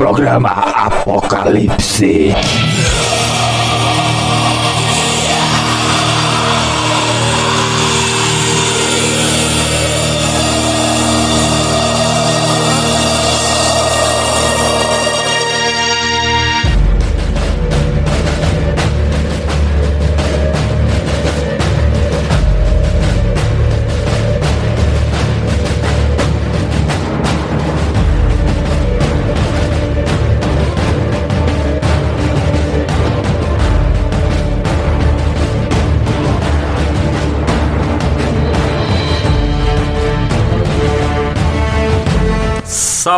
Programa Apocalipse.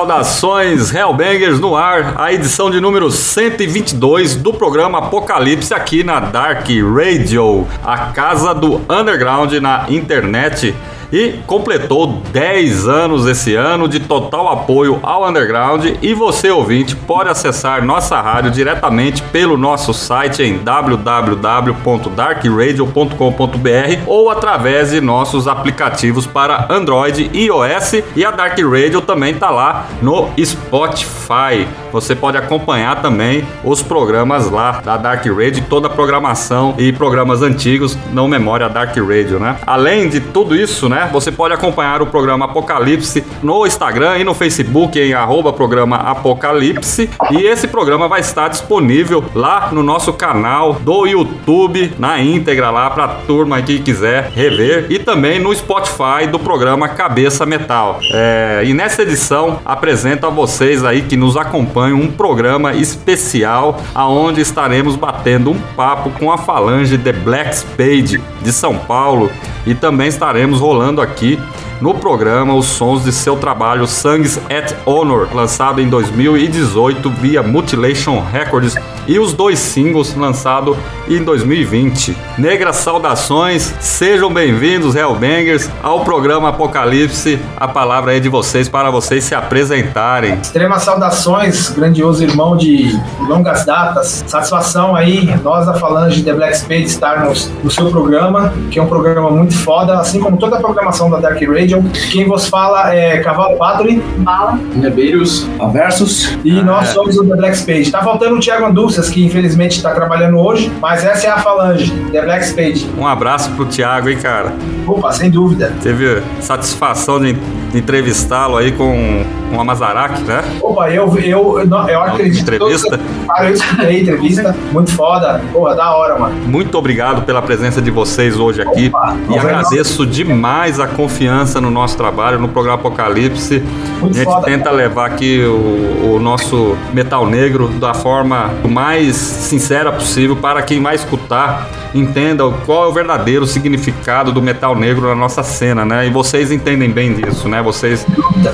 Saudações Hellbangers no ar, a edição de número 122 do programa Apocalipse aqui na Dark Radio, a casa do underground na internet e completou 10 anos esse ano de total apoio ao underground e você ouvinte pode acessar nossa rádio diretamente pelo nosso site em www.darkradio.com.br ou através de nossos aplicativos para Android e iOS e a Dark Radio também está lá no Spotify. Você pode acompanhar também os programas lá da Dark Radio, toda a programação e programas antigos não memória Dark Radio, né? Além de tudo isso, né? Você pode acompanhar o programa Apocalipse no Instagram e no Facebook em arroba programa Apocalipse. E esse programa vai estar disponível lá no nosso canal do YouTube, na íntegra lá para turma que quiser rever. E também no Spotify do programa Cabeça Metal. É, e nessa edição apresento a vocês aí que nos acompanham um programa especial aonde estaremos batendo um papo com a falange The Black Spade de São Paulo e também estaremos rolando aqui no programa os sons de seu trabalho Sangs at Honor, lançado em 2018 via Mutilation Records, e os dois singles lançados em 2020. Negras saudações, sejam bem-vindos, Hellbangers, ao programa Apocalipse. A palavra é de vocês para vocês se apresentarem. Extremas saudações, grandioso irmão de longas datas. Satisfação aí, nós da Falange de The Black Spade estarmos no seu programa, que é um programa muito foda, assim como toda a programação da Dark Radio. Quem vos fala é Cavalo Patrulhe, Bala, Nebeiros, Aversos. e Ah, nós é. somos o The Black Spade. Tá faltando o Thiago Andúcias, que infelizmente está trabalhando hoje, mas essa é a Falange, The Black Spade. Um abraço pro Thiago, hein, cara. Opa, sem dúvida. Teve satisfação de entrevistá-lo aí com, com a Mazarac, né? Opa, eu, eu, eu, não- eu acredito. Entrevista? Cara, eu escutei a entrevista, muito foda. Porra, da hora, mano. Muito obrigado pela presença de vocês hoje aqui Opa, e agradeço demais a confiança no nosso trabalho, no programa Apocalipse. Muito a gente foda, tenta cara. levar aqui o, o nosso metal negro da forma mais sincera possível para quem vai escutar entenda qual é o verdadeiro significado do metal negro na nossa cena, né? E vocês entendem bem disso, né? Vocês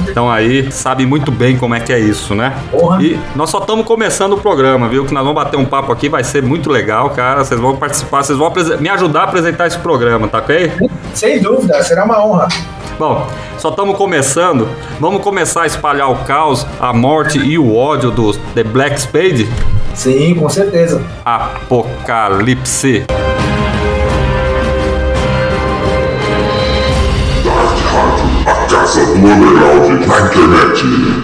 estão aí, sabem muito bem como é que é isso, né? Porra. E nós só estamos começando o programa, viu? Que nós vamos bater um papo aqui, vai ser muito legal, cara. Vocês vão participar, vocês vão me ajudar a apresentar esse programa, tá ok? Sem dúvida, será uma honra. Bom, só estamos começando. Vamos começar a espalhar o caos, a morte e o ódio dos The Black Spade? Sim, com certeza. Apocalipse. a casa do underground na internet.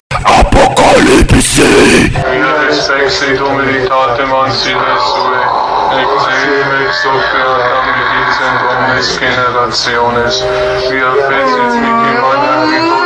Sexy Dominitatem Ansiles Exil, sofern die Zentrum des Generationes, wir fesseln mit dem Mann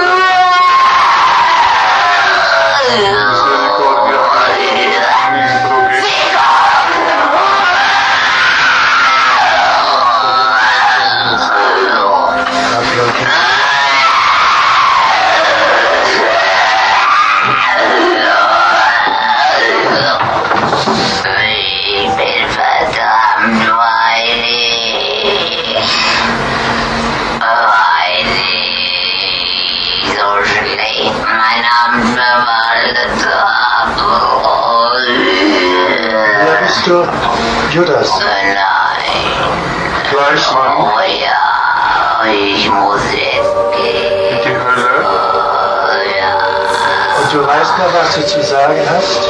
Judas. Fleischmann, Oh ja, ich muss weggehen. die Hölle, Und du weißt noch, was du zu sagen hast?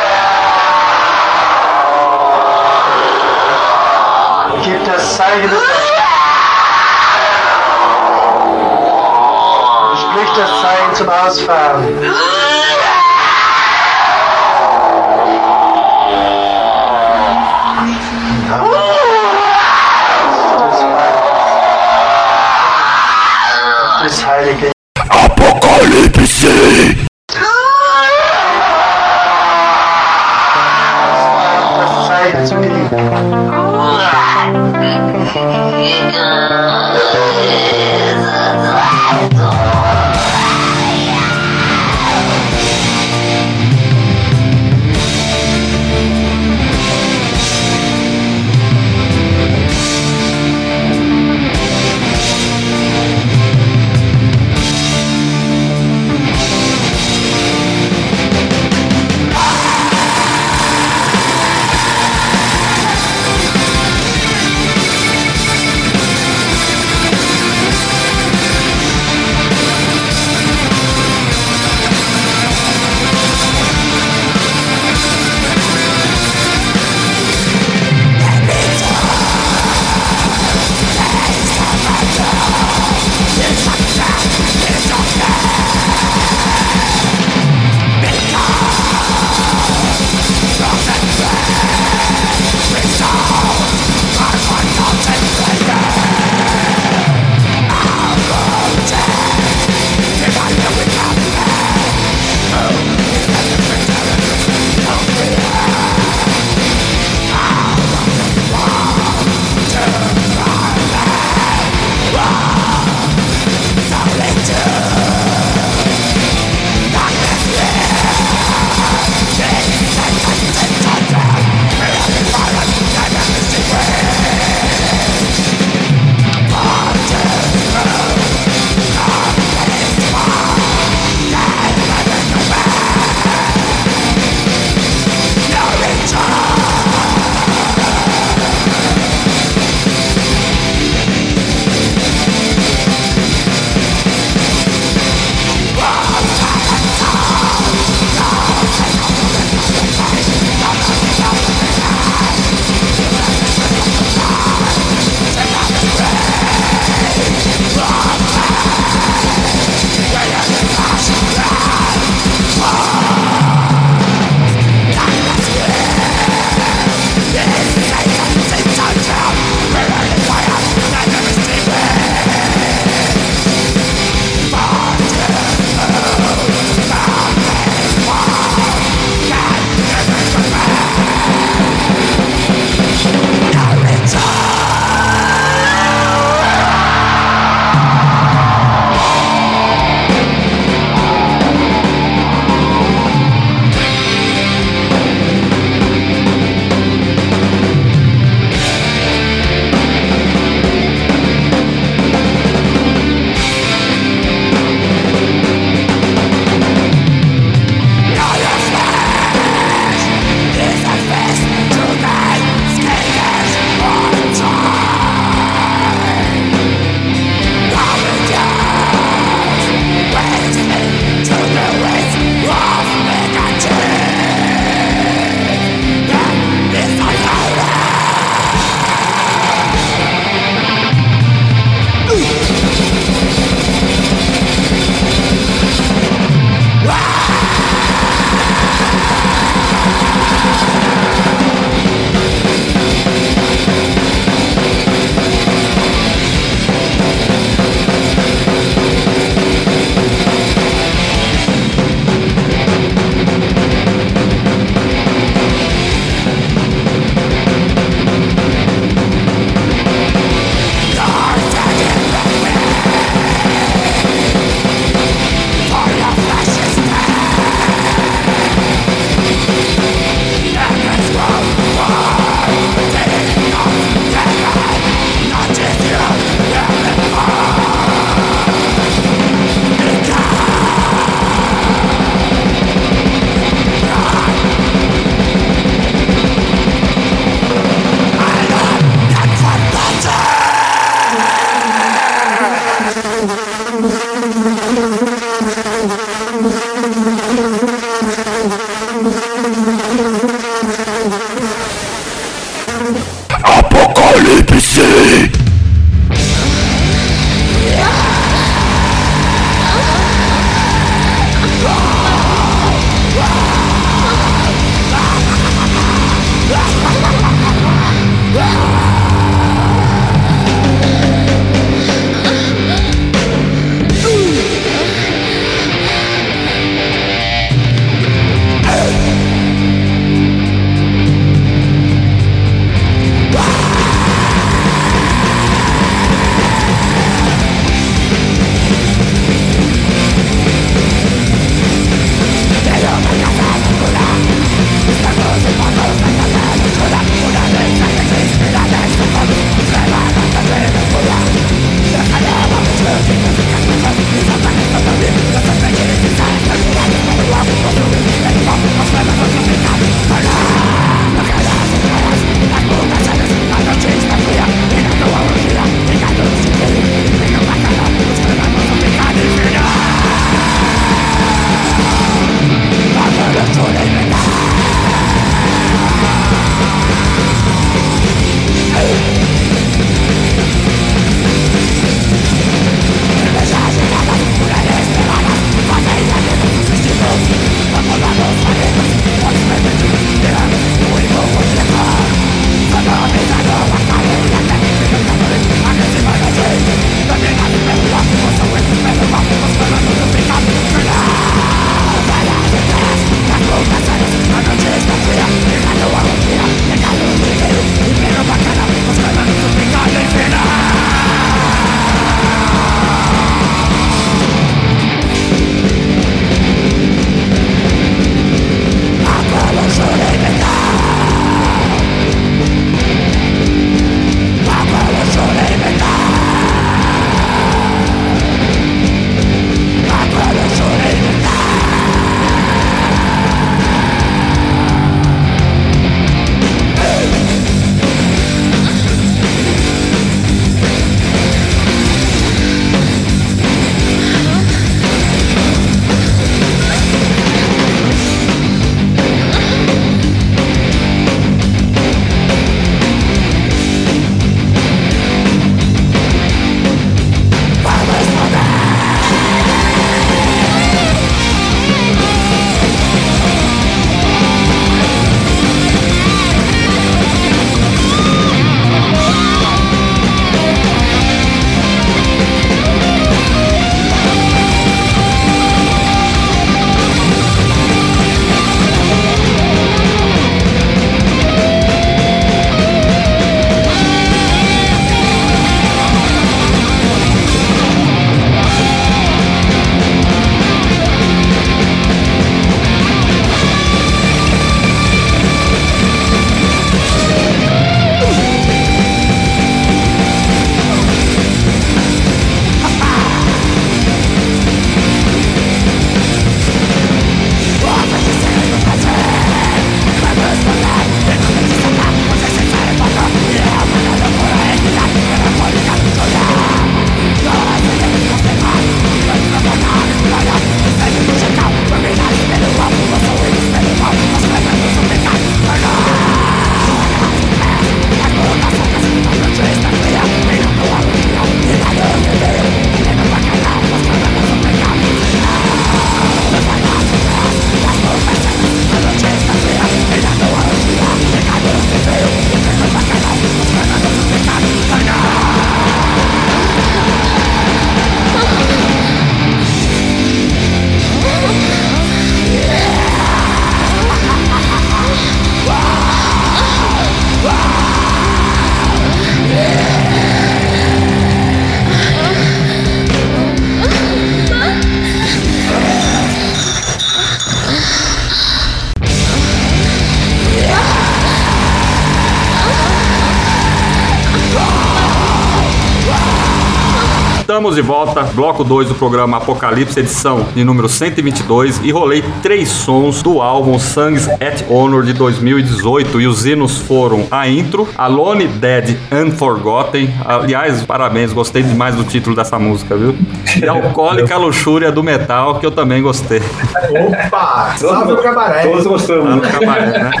De volta, bloco 2 do programa Apocalipse, edição de número 122, e rolei três sons do álbum Songs at Honor de 2018. E os hinos foram a intro, Alone, Dead, Unforgotten. Aliás, parabéns, gostei demais do título dessa música, viu? E Alcoólica Luxúria do Metal, que eu também gostei. Opa! Salve o cabaré! Todos gostamos. Lá no Cabaré, né?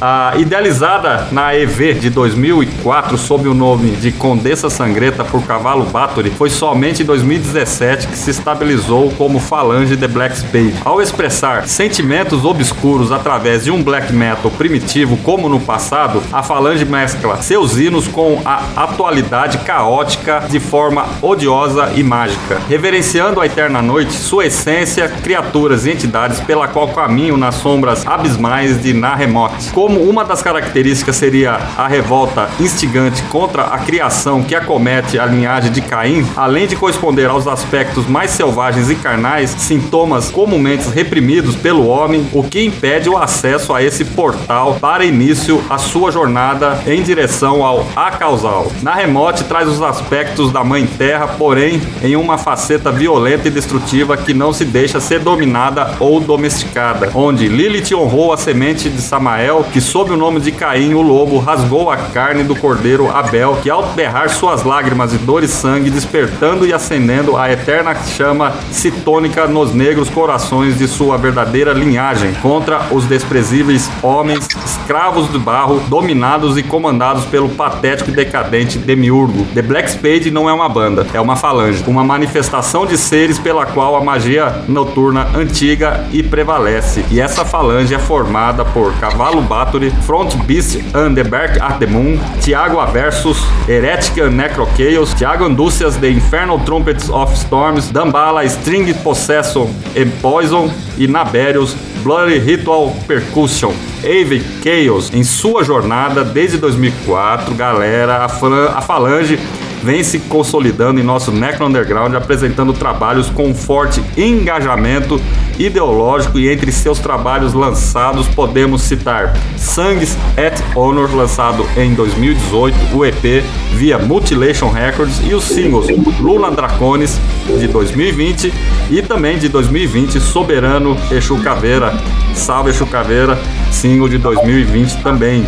Ah, idealizada na EV de 2004 sob o nome de Condessa Sangrenta por Cavalo Bathory, foi somente em 2017 que se estabilizou como Falange The Black Spade. Ao expressar sentimentos obscuros através de um black metal primitivo como no passado, a Falange mescla seus hinos com a atualidade caótica de forma odiosa e mágica, reverenciando a eterna noite, sua essência, criaturas e entidades pela qual caminham nas sombras abismais de Nahemoth. Como uma das características seria a revolta instigante contra a criação que acomete a linhagem de Caim, além de corresponder aos aspectos mais selvagens e carnais, sintomas comumente reprimidos pelo homem, o que impede o acesso a esse portal para início a sua jornada em direção ao acausal. Na remote traz os aspectos da mãe terra, porém em uma faceta violenta e destrutiva que não se deixa ser dominada ou domesticada, onde Lilith honrou a semente de Samael, que sob o nome de Caim, o lobo, rasgou a carne do cordeiro Abel, que ao berrar suas lágrimas e dor e sangue, despertando e acendendo a eterna chama citônica nos negros corações de sua verdadeira linhagem, contra os desprezíveis homens, escravos de barro, dominados e comandados pelo patético e decadente Demiurgo. The Black Spade não é uma banda, é uma falange, uma manifestação de seres pela qual a magia noturna antiga e prevalece. E essa falange é formada por Cavalo Bathory, Front Beast and the at the Moon, Tiago Aversus, Heretic and Necro Chaos, Tiago Andúcias The Infernal Trumpets of Storms, Dambala String Possession and Poison e Naberius Bloody Ritual Percussion. Ave Chaos, em sua jornada desde 2004, galera, a, flan- a Falange vem se consolidando em nosso Necro Underground, apresentando trabalhos com forte engajamento ideológico e entre seus trabalhos lançados podemos citar Sangues at Honor, lançado em 2018, o EP via Mutilation Records e os singles Luna Draconis de 2020 e também de 2020 Soberano Exu Caveira, Salve Exu Caveira, single de 2020 também,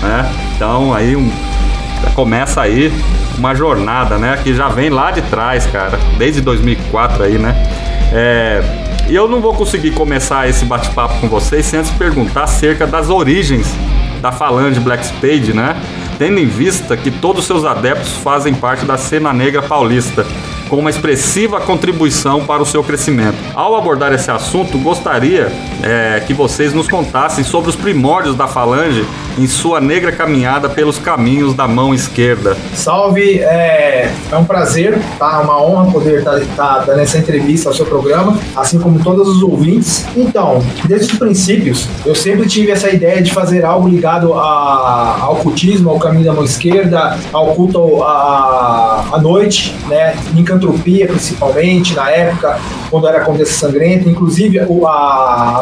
né? Então aí um começa aí uma jornada, né? Que já vem lá de trás, cara. Desde 2004 aí, né? É, eu não vou conseguir começar esse bate-papo com vocês sem antes perguntar acerca das origens da Falange Black Spade, né? Tendo em vista que todos os seus adeptos fazem parte da cena negra paulista, com uma expressiva contribuição para o seu crescimento. Ao abordar esse assunto, gostaria é, que vocês nos contassem sobre os primórdios da Falange em sua negra caminhada pelos caminhos da mão esquerda. Salve, é, é um prazer, tá? Uma honra poder estar dando essa entrevista ao seu programa, assim como todos os ouvintes. Então, desde os princípios, eu sempre tive essa ideia de fazer algo ligado a, ao cultismo, ao caminho da mão esquerda, ao culto à, noite, né? Micantropia, principalmente, na época, quando era Condessa Sangrenta. Inclusive, a,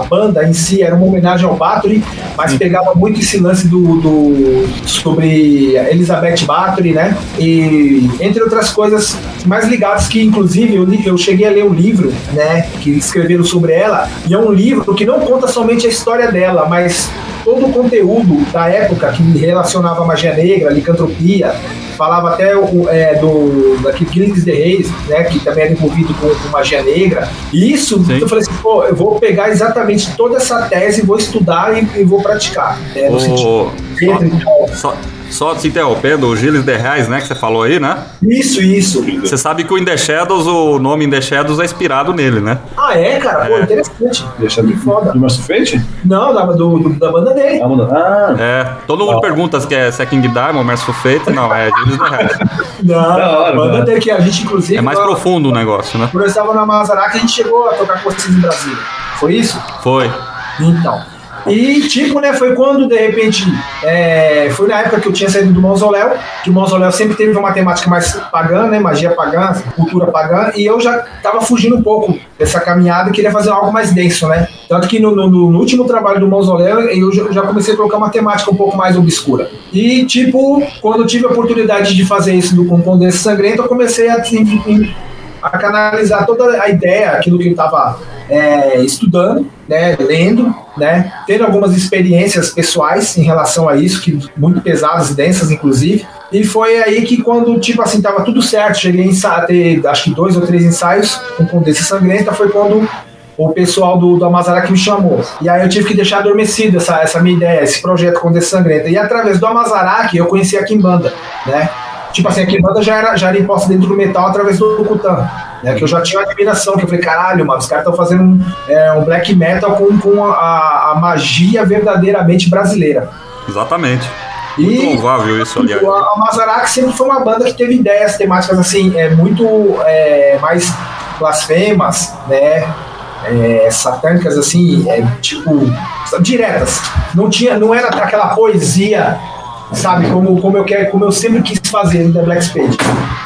a banda em si era uma homenagem ao Bathory, mas pegava muito esse lance do, do sobre Elizabeth Bathory, né? E entre outras coisas mais ligadas que inclusive eu, li- eu cheguei a ler um livro, né, que escreveram sobre ela, e é um livro que não conta somente a história dela, mas todo o conteúdo da época que relacionava a magia negra, licantropia, falava até o, é, do daquele Gilles de Reis, né, que também era envolvido com, com magia negra. E isso, eu falei assim, pô, eu vou pegar exatamente toda essa tese, vou estudar e, e vou praticar. né, no O- sentido tal. Só, só te interrompendo, o Gilles de Reis, né, que você falou aí, né? Isso, isso. Você sabe que o In The Shadows, o nome In The Shadows é inspirado nele, né? Ah, é, cara? Pô, interessante. Deixa Que foda. Do Master Fate? Não, da, do, do- da banda dele. Ah, mano. Ah, É, todo mundo Ó. pergunta se é, se é King Diamond, Merciful Fate, não, é Gilles de Reis. Não, Da hora, a banda dele que a gente, inclusive. É mais profundo o negócio, né? Quando eu estava na Mazaraca, a gente chegou a tocar com vocês em Brasília. Foi isso? Foi. Então. E, tipo, né, foi quando, de repente, é, foi na época que eu tinha saído do mausoléu, que o mausoléu sempre teve uma temática mais pagã, né, magia pagã, cultura pagã, e eu já tava fugindo um pouco dessa caminhada e queria fazer algo mais denso, né. Tanto que no, no- no último trabalho do mausoléu, eu já, comecei a colocar uma temática um pouco mais obscura. E, tipo, quando eu tive a oportunidade de fazer isso do com Condesse Sangrento, eu comecei a, a canalizar toda a ideia, aquilo que eu estava estudando, né, lendo, né, tendo algumas experiências pessoais em relação a isso, que muito pesadas e densas, inclusive. E foi aí que quando, tipo assim, tava tudo certo, cheguei a ter, acho que dois ou três ensaios com Condessa Sangrenta, foi quando o pessoal do, do Amazarac me chamou. E aí eu tive que deixar adormecido essa, essa minha ideia, esse projeto Condessa Sangrenta. E através do Amazarac eu conheci a Kimbanda, né? Tipo assim, a Kimbanda já era, já era imposta dentro do metal através do Kutan. Né, que eu já tinha uma admiração, que eu falei, caralho, mano, os caras estão fazendo um, é, um black metal com, com a, a magia verdadeiramente brasileira. Exatamente. Muito louvável isso, aliás. A Mazarac sempre foi uma banda que teve ideias temáticas assim, é, muito é, mais blasfemas, né? É, satânicas assim, é, tipo diretas. Não tinha, não era aquela poesia, sabe? Como, como eu quero, como eu sempre quis fazer no The Black Spade.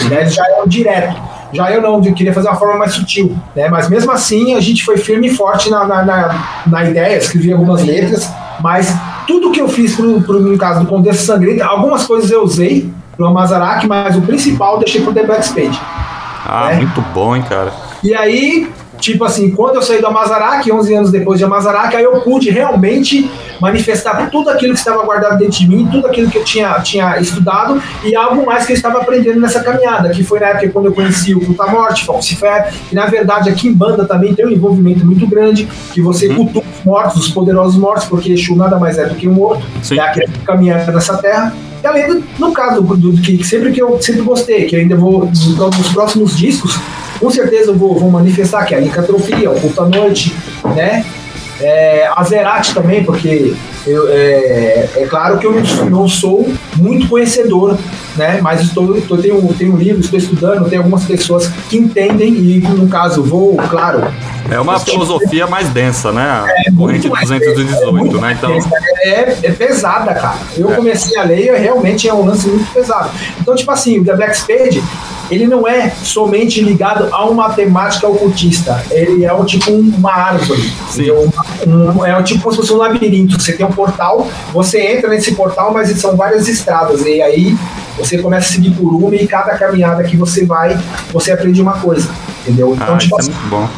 Né? Já é um direto. Já eu não, eu queria fazer uma forma mais sutil, né? Mas mesmo assim a gente foi firme e forte na, na, na, na ideia, escrevi algumas letras, mas tudo que eu fiz pro, pro, no caso do Condessa Sangrenta, algumas coisas eu usei pro Amazarac, mas o principal eu deixei pro The Black Spade. Ah, né? muito bom, hein, cara. E aí, tipo assim, quando eu saí do Amazarac, 11 anos depois de Amazarac, aí eu pude realmente manifestar tudo aquilo que estava guardado dentro de mim, tudo aquilo que eu tinha, tinha estudado e algo mais que eu estava aprendendo nessa caminhada, que foi na época quando eu conheci o Culta Morte, Falcifer, que na verdade aqui em banda também tem um envolvimento muito grande, que você Uhum. cultua os mortos, os poderosos mortos, porque Exu nada mais é do que um morto, Sim. é aquele que caminha nessa terra. E além do, no caso do, do que sempre que eu sempre gostei, que eu ainda vou, nos próximos discos, com certeza vou, vou manifestar que é a licantropia, o à noite, né? É, a Zerati também, porque eu, é, é claro que eu não, não sou muito conhecedor, né? Mas estou, estou tenho, tenho um livro, estou estudando, tem algumas pessoas que entendem e no caso vou, claro. É uma filosofia mais densa, né? A corrente mais 218, né? Então, é, é pesada, cara. Eu É. comecei a ler e realmente é um lance muito pesado. Então, tipo assim, o The Black Spade, ele não é somente ligado a uma temática ocultista. Ele é um tipo um- uma árvore. Um- é um tipo como se fosse um labirinto. Você tem um portal, você entra nesse portal, mas são várias estradas. E aí você começa a seguir por uma e cada caminhada que você vai, você aprende uma coisa. Entendeu? Então, ah, tipo é assim, muito bom.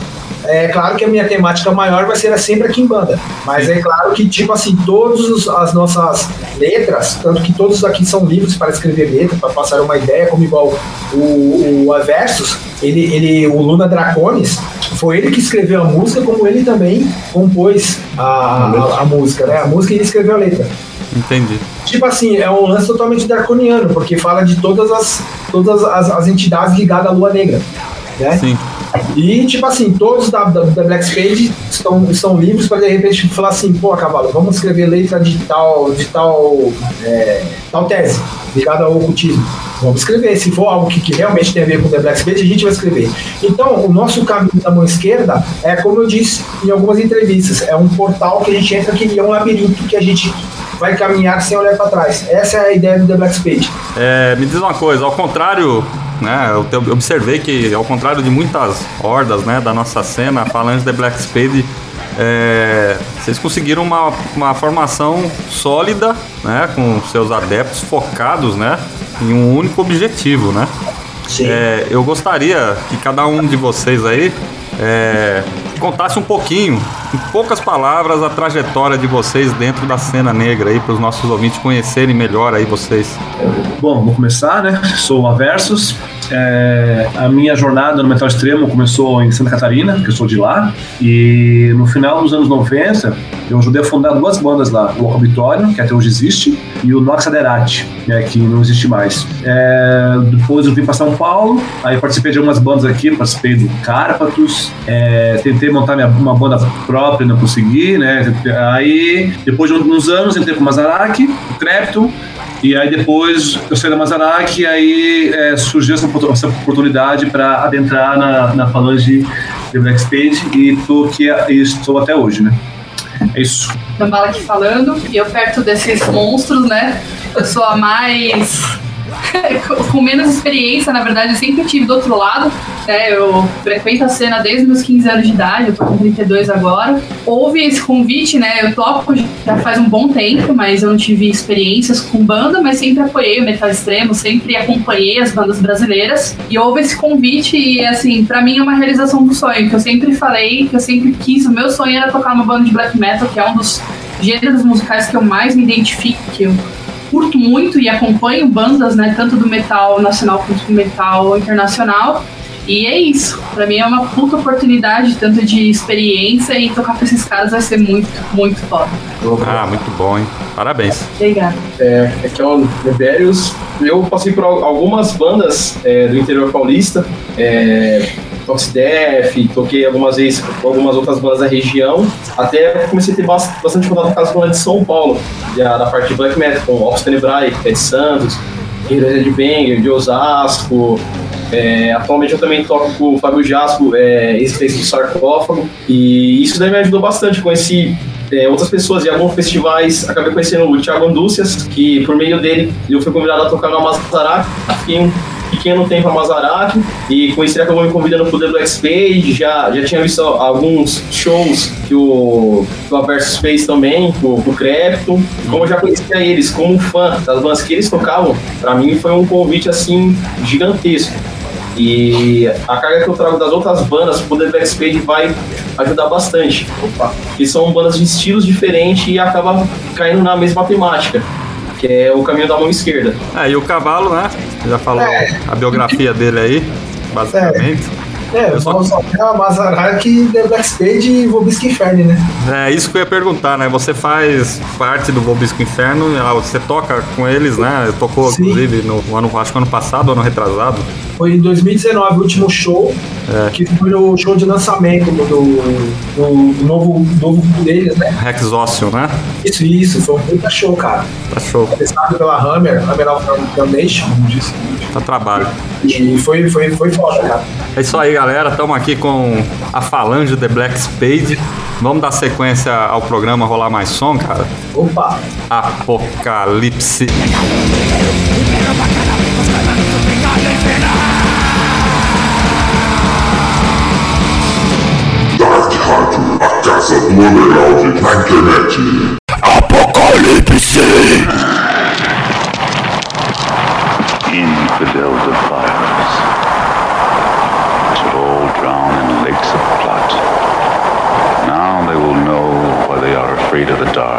É claro que a minha temática maior vai ser sempre aqui em banda. Mas é claro que, tipo assim, todas as nossas letras, tanto que todos aqui são livros para escrever letra, para passar uma ideia, como igual o, o Aversus, ele, ele, o Luna Dracones, foi ele que escreveu a música, como ele também compôs a, a, a música, né? A música e ele escreveu a letra. Entendi. Tipo assim, é um lance totalmente draconiano, porque fala de todas as, todas as, as entidades ligadas à Lua Negra. Né? Sim. E, tipo assim, todos da, da, da Black Spade estão, estão livres para de repente falar assim, pô, cavalo, vamos escrever letra de tal, de tal, é, tal tese ligada ao ocultismo. Vamos escrever. Se for algo que, que realmente tem a ver com The Black Spade, a gente vai escrever. Então, o nosso caminho da mão esquerda é, como eu disse em algumas entrevistas, é um portal que a gente entra que é um labirinto que a gente vai caminhar sem olhar para trás. Essa é a ideia do The Black Spade. É, me diz uma coisa, ao contrário, né, eu te- observei que ao contrário de muitas hordas, né, da nossa cena, falando de Black Spade, é, vocês conseguiram uma, uma formação sólida, né, com seus adeptos focados, né, em um único objetivo, né? Sim. É, eu gostaria que cada um de vocês aí é, contasse um pouquinho, em poucas palavras, a trajetória de vocês dentro da cena negra aí, para os nossos ouvintes conhecerem melhor aí vocês. Bom, vou começar, né? Sou o Aversus. É, a minha jornada no metal extremo começou em Santa Catarina, que eu sou de lá, e no final dos anos 90 eu ajudei a fundar duas bandas lá, o Ocabitório, que até hoje existe, e o Nox Aderati, né, que não existe mais. É, depois eu vim para São Paulo, aí participei de algumas bandas aqui, participei do Cárpatos, é, tentei montar minha, uma banda própria, não consegui, né? Aí, depois de uns anos, entrei com o Mazaraki, o Crepto, e aí depois eu saí da Mazarac e aí é, surgiu essa, essa oportunidade para adentrar na, na falange de Black Spade e tô aqui e estou até hoje, né? É isso. Dambala aqui falando, e eu perto desses monstros, né? Eu sou a mais. com menos experiência, na verdade, eu sempre tive do outro lado. Né? Eu frequento a cena desde meus 15 anos de idade, eu tô com 32 agora. Houve esse convite, né? Eu toco já faz um bom tempo, mas eu não tive experiências com banda, mas sempre apoiei o metal extremo, sempre acompanhei as bandas brasileiras. E houve esse convite, e assim, pra mim é uma realização do sonho, que eu sempre falei, que eu sempre quis, o meu sonho era tocar uma banda de black metal, que é um dos gêneros musicais que eu mais me identifico, que eu curto muito e acompanho bandas, né, tanto do metal nacional quanto do metal internacional. E é isso. Pra mim é uma puta oportunidade, tanto de experiência e tocar com esses caras vai ser muito, muito foda. Ah, muito bom, hein? Parabéns. Obrigada. É, aqui é o Liberius. Eu passei por al- algumas bandas é, do interior paulista, é, Toquei algumas vezes com algumas outras bandas da região, até comecei a ter bas- bastante contato com as bandas de São Paulo, da, parte de Black Metal, com Opus Tenebrae, Ted Santos, Guerreiros de Banger, de Osasco, é, atualmente eu também toco com o Fábio Jasco, é, ex-fez do Sarcófago, e isso daí me ajudou bastante. Conheci é, outras pessoas em alguns festivais, acabei conhecendo o Thiago Andúcias, que por meio dele eu fui convidado a tocar no Amazarac, fiquei pequeno tempo no Amazarac, e com isso acabou me convidando pro The Black Spade, já, já tinha visto alguns shows que o, que o Aversus fez também, com, com o Crepton, como eu já conhecia eles como fã das bandas que eles tocavam, pra mim foi um convite assim gigantesco. E a carga que eu trago das outras bandas pro The Black Spade vai ajudar bastante. Opa. Que são bandas de estilos diferentes e acaba caindo na mesma temática, que é o caminho da mão esquerda. É, e o cavalo, né? Já falou a biografia dele aí, basicamente. É, Eu só- vamos tocar Mazarak, The Black Spade e Vobisco Inferno, né? É isso que eu ia perguntar, né? Você faz parte do Vobisco Inferno, ah, você toca com eles, né? Tocou, Sim. inclusive, no ano, acho que ano passado, ano retrasado. Foi em 2019 o último show, É. que foi o show de lançamento do, do, do novo, novo deles, né? Rex Ócio, né? Isso, isso, foi um puta show, cara. Tá show, Começado pela Hammer, Hammer of Foundation, tá trabalho. e foi, foi, foi foda, cara. É isso aí, galera. Estamos aqui com a Falange The Black Spade. Vamos dar sequência ao programa Rolar Mais Som, cara? Opa! Apocalipse. Casa do underground na internet. Apocalipse! infidel defilers should all drown in lakes of blood. Now they will know why they are afraid of the dark.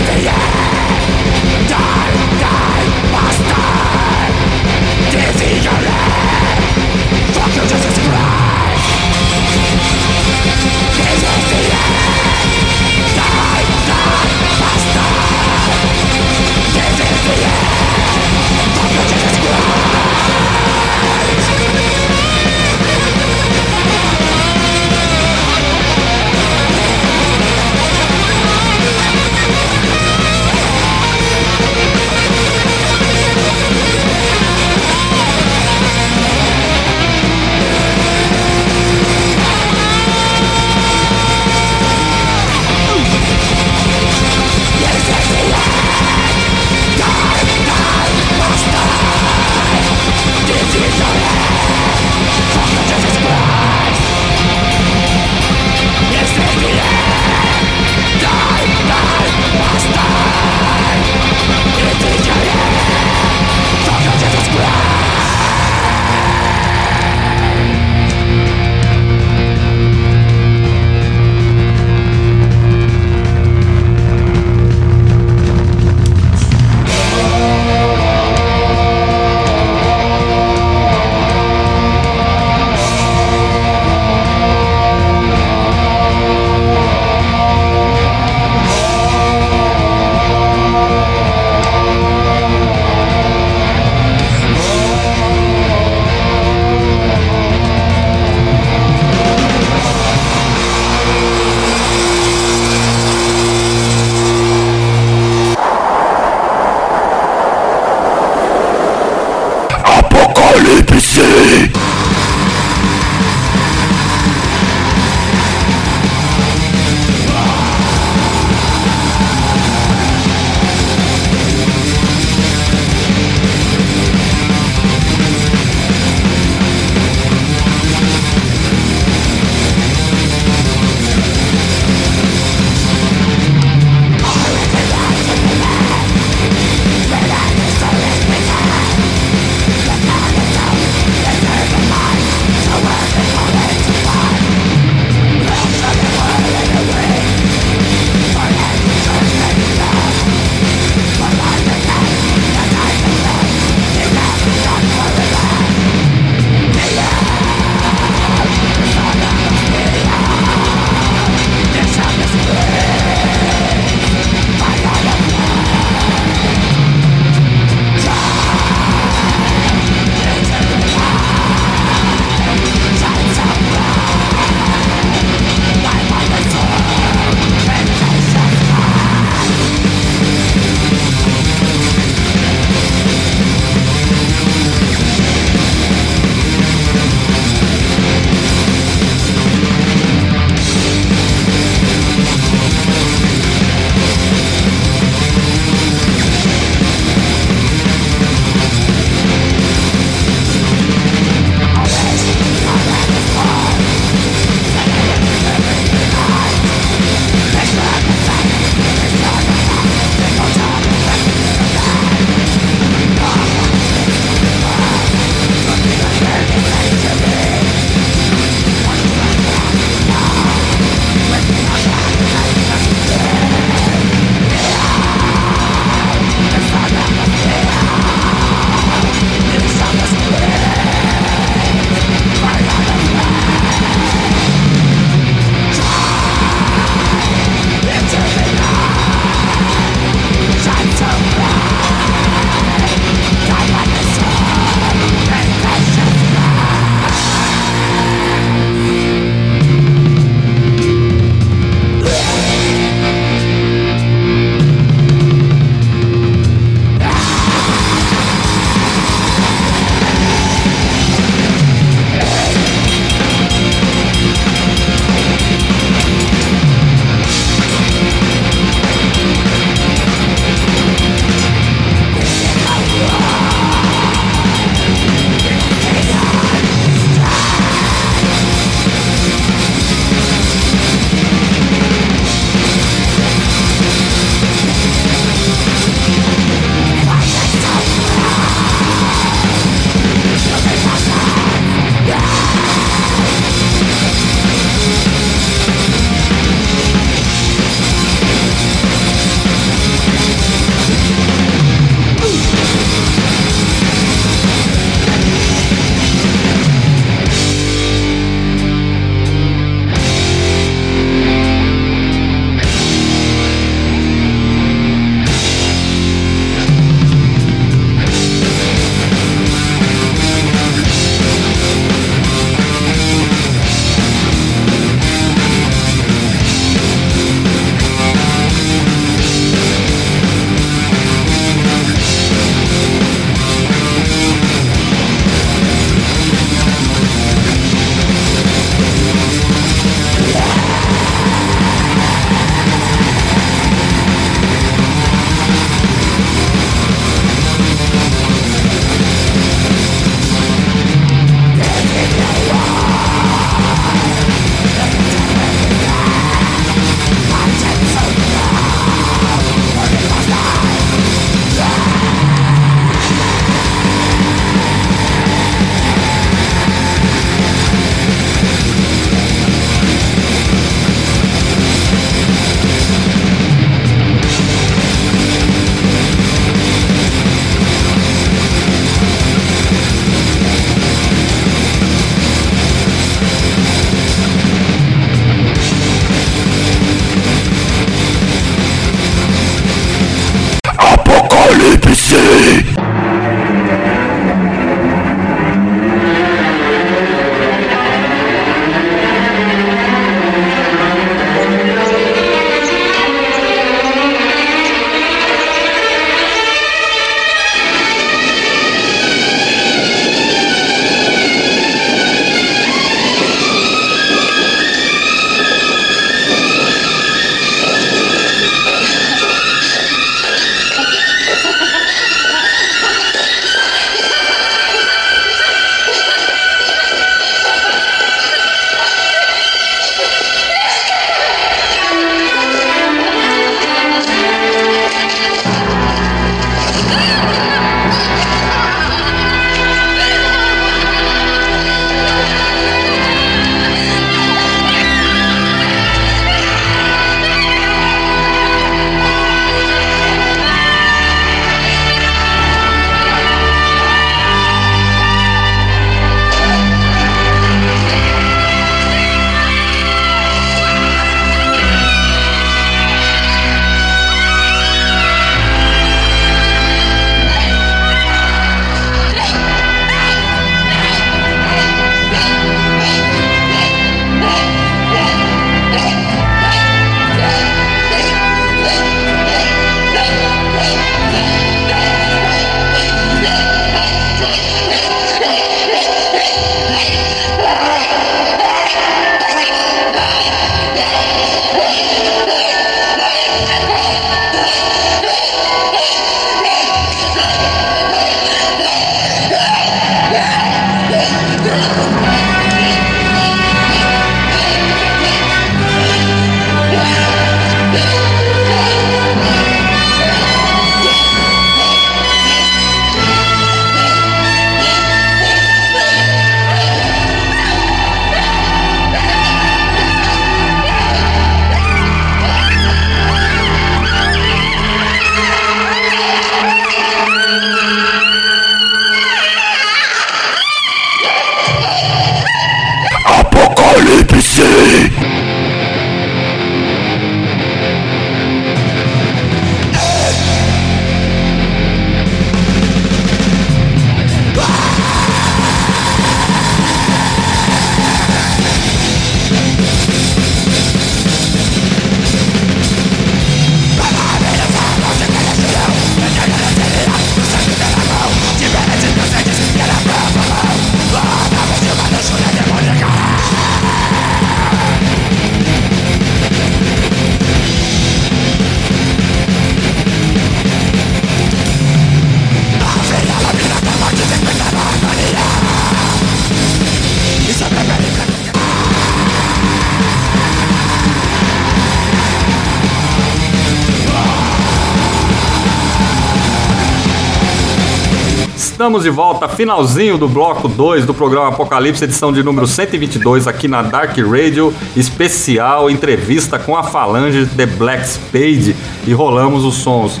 Estamos de volta, finalzinho do bloco 2 do programa Apocalipse, edição de número 122, aqui na Dark Radio, especial entrevista com a Falange The Black Spade. E rolamos os sons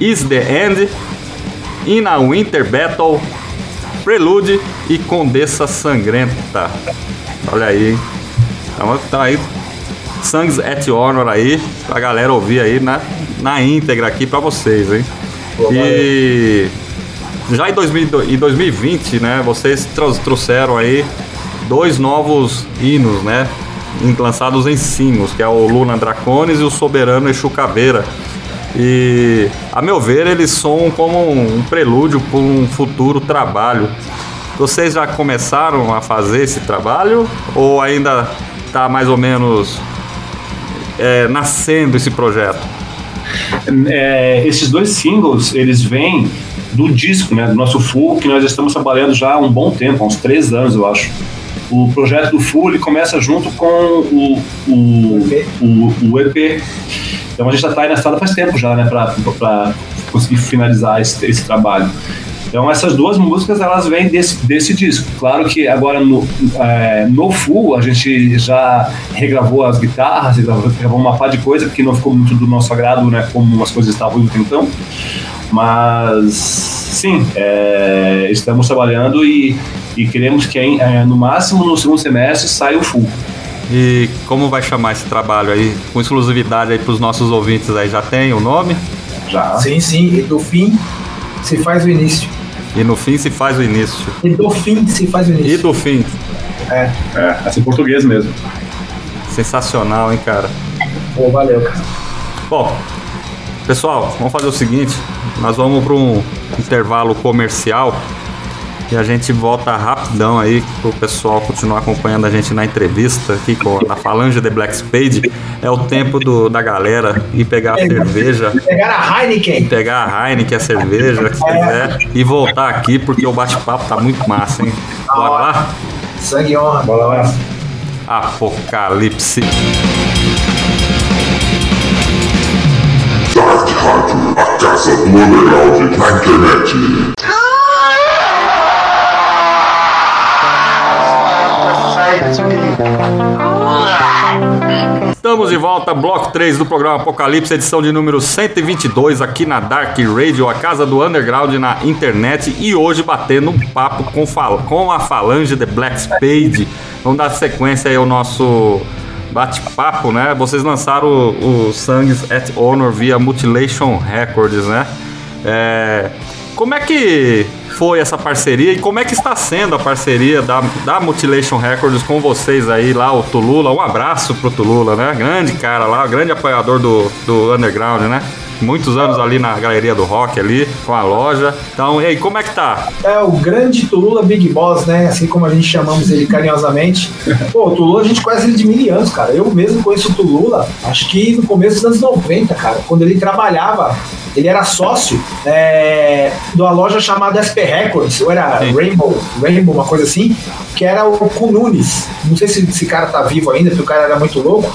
Is the End, In a Winter Battle, Prelude e Condessa Sangrenta. Olha aí, hein? Então, então aí, Sangs at Honor aí, pra galera ouvir aí na, na íntegra aqui pra vocês, hein? E já em, 2000, em 2020, né, vocês trouxeram aí dois novos hinos, né, lançados em sinos, que é o Luna Dracones e o Soberano Exu Caveira. E, a meu ver, eles soam como um prelúdio para um futuro trabalho. Vocês já começaram a fazer esse trabalho ou ainda está mais ou menos é, nascendo esse projeto? É, esses dois singles, eles vêm do disco, né, do nosso Full, que nós estamos trabalhando já há um bom tempo, há uns três anos, eu acho. O projeto do Full ele começa junto com o, o, o, o EP. Então a gente já está aí na estrada faz tempo já, né, para conseguir finalizar esse, esse trabalho. Então essas duas músicas elas vêm desse, desse disco. Claro que agora no, é, no full a gente já regravou as guitarras, regravou uma par de coisa que não ficou muito do nosso agrado, né? Como as coisas estavam então. Mas sim, é, estamos trabalhando e, e queremos que é, no máximo no segundo semestre saia o full. E como vai chamar esse trabalho aí? Com exclusividade aí para os nossos ouvintes aí, já tem o nome? Já. Sim, sim. E do fim se faz o início. E no fim se faz o início. E do fim se faz o início. E do fim. É. É, assim em português mesmo. Sensacional, hein, cara? Pô, valeu, cara. Bom, pessoal, vamos fazer o seguinte. Nós vamos para um intervalo comercial e a gente volta rapidão aí para o pessoal continuar acompanhando a gente na entrevista aqui com a Falange The Black Spade. É o tempo do, da galera ir pegar a cerveja. Pegar a Heineken. Pegar a Heineken, a cerveja, que quiser, e voltar aqui porque o bate-papo tá muito massa, hein? Bora lá? Sangue honra. Bora lá. Apocalipse. Dark Rádio, a casa do underground na internet. Estamos de volta, bloco 3 do programa Apocalipse, edição de número 122, aqui na Dark Radio, a casa do underground na internet. E hoje batendo um papo com, com a Falange The Black Spade. Vamos dar sequência aí ao nosso bate-papo, né? Vocês lançaram o, o Sangs at Honor via Mutilation Records, né? É, como é que foi essa parceria e como é que está sendo a parceria da, da Mutilation Records com vocês aí lá, o Tulula? Um abraço pro Tulula, né? Grande cara lá, grande apoiador do, do Underground, né? Muitos anos ali na galeria do rock ali, com a loja. Então, e aí, como é que tá? É o grande Tulula Big Boss, né? Assim como a gente chamamos ele carinhosamente. Pô, o Tulula a gente conhece ele de mil anos, cara. Eu mesmo conheço o Tulula, acho que no começo dos anos 90, cara. Quando ele trabalhava, ele era sócio é, de uma loja chamada SP Records, ou era Sim. Rainbow, Rainbow, uma coisa assim, que era o Kununes. Não sei se esse cara tá vivo ainda, porque o cara era muito louco.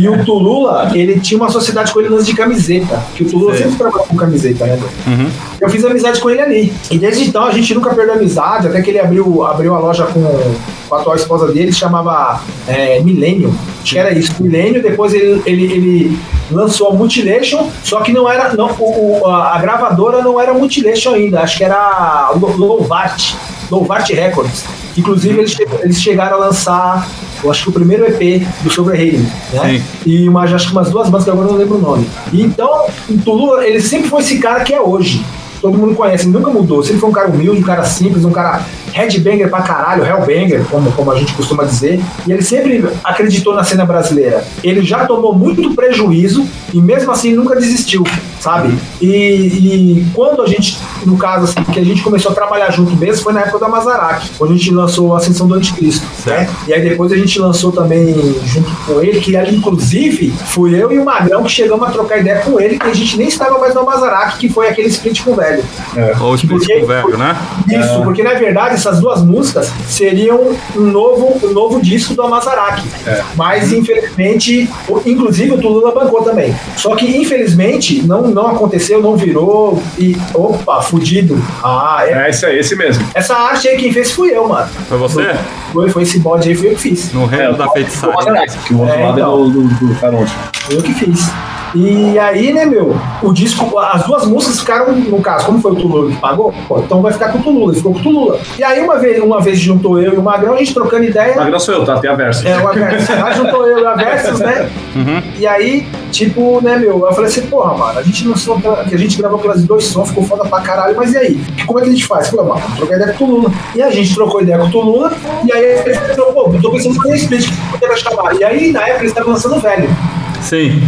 E o Tulula, ele tinha uma sociedade com ele lance de camiseta. Que o Tulula Sei. sempre trabalhou com camiseta, né? Uhum. Eu fiz amizade com ele ali. E desde então a gente nunca perdeu amizade, até que ele abriu, abriu a loja com, com a atual esposa dele, chamava é, Millennium. Acho que era isso, Millennium. Depois ele, ele, ele lançou a Mutilation, só que não era. Não, o, a, gravadora não era Mutilation ainda, acho que era Lo- Lovart. Lovart Records. Inclusive, eles, eles chegaram a lançar, eu acho que o primeiro EP do Sobre Rei, né? Sim. E umas, acho que umas duas bandas que agora eu não lembro o nome. E então, o Tulu, ele sempre foi esse cara que é hoje. Todo mundo conhece, ele nunca mudou. Sempre foi um cara humilde, um cara simples, um cara headbanger pra caralho, hellbanger, como, como a gente costuma dizer. E ele sempre acreditou na cena brasileira. Ele já tomou muito prejuízo e mesmo assim nunca desistiu, sabe? E, e quando a gente, no caso assim, que a gente começou a trabalhar junto mesmo, foi na época da Mazaraki, quando a gente lançou a Ascensão do Anticristo. Né? E aí depois a gente lançou também junto com ele, que ali, inclusive fui eu e o Magrão que chegamos a trocar ideia com ele, que a gente nem estava mais no Amazarac, que foi aquele split com o velho. Ou o split Porque- com o velho, né? Isso, É. porque na verdade essas duas músicas seriam um novo, um novo disco do Amazarac. É. Mas infelizmente, inclusive o Tulula bancou também. Só que infelizmente não, não aconteceu, não virou e opa, fudido. Ah, é. É esse aí, esse mesmo. Essa arte aí quem fez fui eu, mano. Foi você? Foi, foi esse bode aí, foi eu que fiz. No reino É, da feitiçaria. Que o outro É, lado então. é do, do, do Caronte. Foi eu que fiz. E aí, né, meu, o disco, as duas músicas ficaram, no caso, como foi o Tulula que pagou, pô, então vai ficar com o Tulula, ficou com o Tulula. E aí, uma vez, uma vez juntou eu e o Magrão, a gente trocando ideia. Magrão sou eu, tá? Tem a versa. É, o Aversus. Aí juntou eu e o Aversus, né? Uhum. E aí, tipo, né, meu, eu falei assim, porra, mano, a gente lançou, a gente gravou aquelas dois sons, ficou foda pra caralho, mas e aí? Como é que a gente faz? Falei, mano, trocar ideia com o Tulula. E a gente trocou ideia com o Tulula, e aí ele falou, pô, tô pensando em fazer split, que eu quero chamar. E aí, na época, eles estavam lançando o velho. Sim.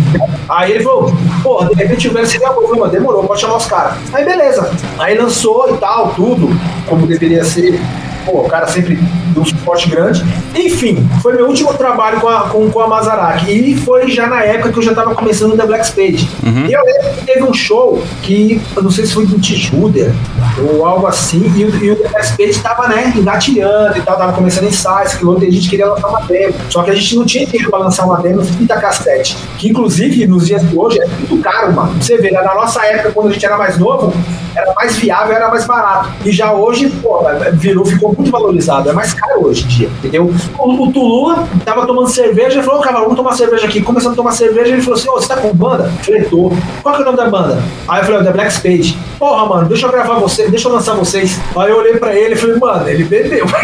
Aí ele falou, porra, de repente o velho seria bom. Eu falei, mano, demorou, pode chamar os caras. Aí beleza. Aí lançou e tal, tudo, como deveria ser. Pô, o cara sempre um suporte grande. Enfim, foi meu último trabalho com a, com, com a Maserati. E foi já na época que eu já tava começando o The Black Spade. E eu lembro que teve um show que, eu não sei se foi do Tijuder ou algo assim, e o, e o The Black Spade tava, né, engatilhando e tal, tava começando ensaios, que a gente queria lançar uma demo. Só que a gente não tinha dinheiro pra lançar uma demo fita cassete. Que inclusive nos dias de hoje é muito caro, mano. Você vê, na nossa época, quando a gente era mais novo, era mais viável, era mais barato. E já hoje, pô, virou, ficou muito valorizado. É mais caro hoje em dia, entendeu? O, o Tulua tava tomando cerveja e falou, cavalo, vamos tomar cerveja aqui. Começando a tomar cerveja, ele falou assim, ô, você tá com banda? Tô. Qual que é o nome da banda? Aí eu falei, "É The Black Spade. Porra, mano, deixa eu gravar você, deixa eu lançar vocês. Aí eu olhei pra ele e falei, mano, ele bebeu.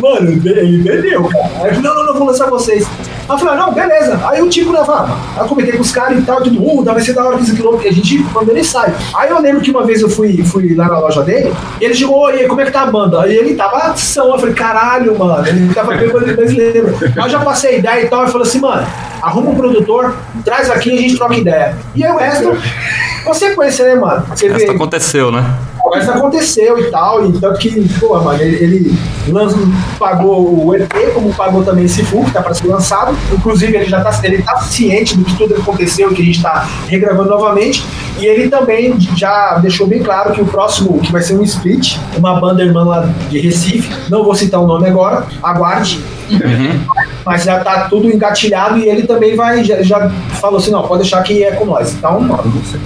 Mano, ele bebeu, cara. Aí eu falei, não, não, não, vou lançar vocês. Aí eu falei, ah, não, beleza. Aí o Tico levava. Aí eu comentei com os caras e tal, tudo, uh, vai ser da hora 15 km, que a gente mandou ele sai. Aí eu lembro que uma vez eu fui, fui lá na loja dele, e ele chegou, oi, como é que tá a banda? Aí ele tava ação, eu falei, caralho, mano, ele tava bêbado, lembra. Aí eu já passei a ideia e tal, e falou assim, mano, arruma um produtor, traz aqui e a gente troca ideia. E aí o resto, consequência, né, mano? Você vê, aconteceu, né? mas aconteceu e tal, e tanto que, pô, mano, ele, ele lança- pagou o EP, como pagou também esse full, que tá pra ser lançado. Inclusive, ele já tá, ele tá ciente do que tudo aconteceu, que a gente tá regravando novamente. E ele também já deixou bem claro que o próximo, que vai ser um split, uma banda irmã lá de Recife, não vou citar o nome agora, aguarde. Mas já tá tudo engatilhado e ele também vai, já, já falou assim, não, pode deixar que é com nós. Então,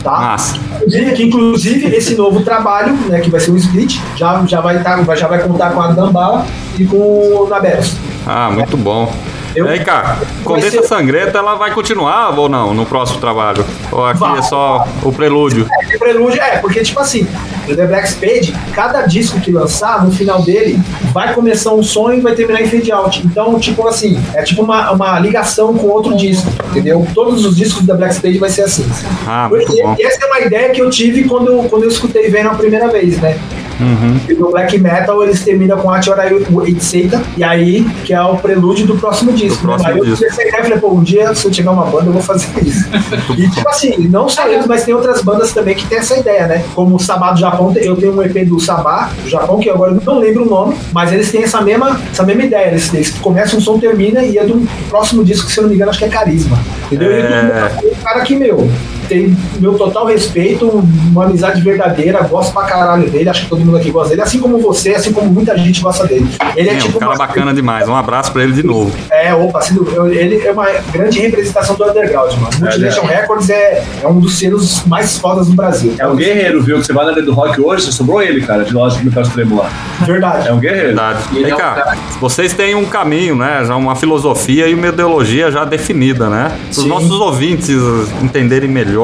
tá? Inclusive, que inclusive esse novo trabalho, né, que vai ser um split, já, já, vai, tá, já vai contar com a Dambala e com o Naberos. Ah, muito bom. Eu- e aí, cara, Condessa ser- Sangrenta, ela vai continuar ou não no próximo trabalho? Ou aqui Vai. é só o prelúdio? É, prelúdio, é, porque tipo assim, o The Black Spade, cada disco que lançar, no final dele, vai começar um som e vai terminar em fade out. Então, tipo assim, é tipo uma, uma ligação com outro disco, entendeu? Todos os discos do The Black Spade vai ser assim. Ah, E, e essa é uma ideia que eu tive quando, eu- quando eu escutei Venom a primeira vez, né? Uhum. E no black metal eles terminam com Atiora Itseita, e aí, que é o prelúdio do próximo disco. próximo aí eu essa ideia e falei, pô, um dia se eu tiver uma banda eu vou fazer isso. e tipo assim, não só eles, mas tem outras bandas também que tem essa ideia, né? Como o Sabá do Japão, eu tenho um EP do Sabá do Japão, que agora eu não lembro o nome, mas eles têm essa mesma, essa mesma ideia. Eles, eles começam um som, termina e é do próximo disco, que se eu não me engano, acho que é Carisma. Entendeu? E É. é um cara que, meu, tem meu total respeito, uma amizade verdadeira, gosto pra caralho dele, acho que todo mundo aqui gosta dele, assim como você, assim como muita gente gosta dele. Ele é, É, um tipo cara uma- bacana demais. Um abraço pra ele de novo. É, opa, assim, ele é uma grande representação do underground, mano. Multination Records é, é um dos selos mais fodas do Brasil. É um guerreiro, viu? Que você vai na do Rock hoje, você sobrou ele, cara, de loja de metal extremo lá. Verdade. É um guerreiro. Verdade. Vem é um cá, cara- vocês têm um caminho, né? Já uma filosofia e uma ideologia já definida, né? Para os nossos ouvintes entenderem melhor,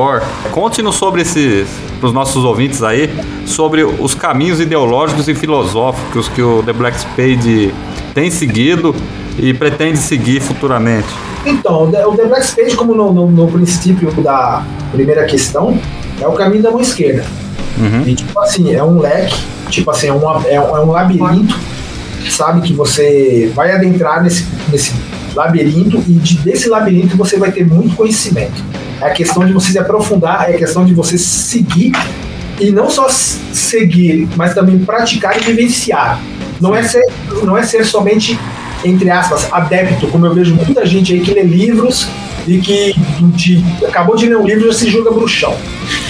conte-nos sobre esses, para os nossos ouvintes aí, sobre os caminhos ideológicos e filosóficos que o The Black Spade tem seguido e pretende seguir futuramente. Então, o The- Black Spade, como no, no- no princípio da primeira questão, é o caminho da mão esquerda. E, tipo assim, é um leque, tipo assim, é, uma- é um- é um labirinto, sabe? Que você vai adentrar nesse, nesse labirinto e de- desse labirinto você vai ter muito conhecimento. É a questão de você se aprofundar, é a questão de você seguir e não só seguir, mas também praticar e vivenciar. Não é, ser, não é ser somente, entre aspas, adepto, como eu vejo muita gente aí que lê livros e que de- acabou de ler um livro e já se julga bruxão.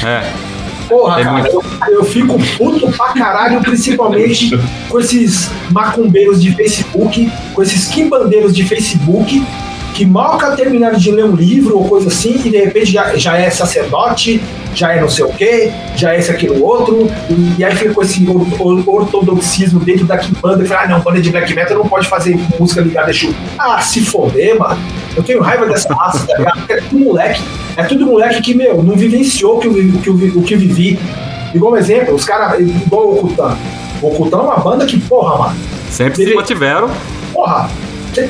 É. Porra, É cara, eu, eu fico puto pra caralho, principalmente com esses macumbeiros de Facebook, com esses quimbandeiros de Facebook, que mal que terminaram de ler um livro ou coisa assim, e de repente já, já é sacerdote, já é não sei o quê, já é esse aquilo outro, e, e aí fica com esse or- or- ortodoxismo dentro da quimbanda, e fala, ah não, banda de black metal não pode fazer música ligada a Exu. Ah, se foder, mano. Eu tenho raiva dessa raça, tá ligado? É tudo moleque. É tudo moleque que, meu, não vivenciou o que eu, o que eu, o que eu vivi. Igual um exemplo, os caras, igual o Ocultan. O Ocultan é uma banda que, porra, mano. Sempre se mantiveram. Porra,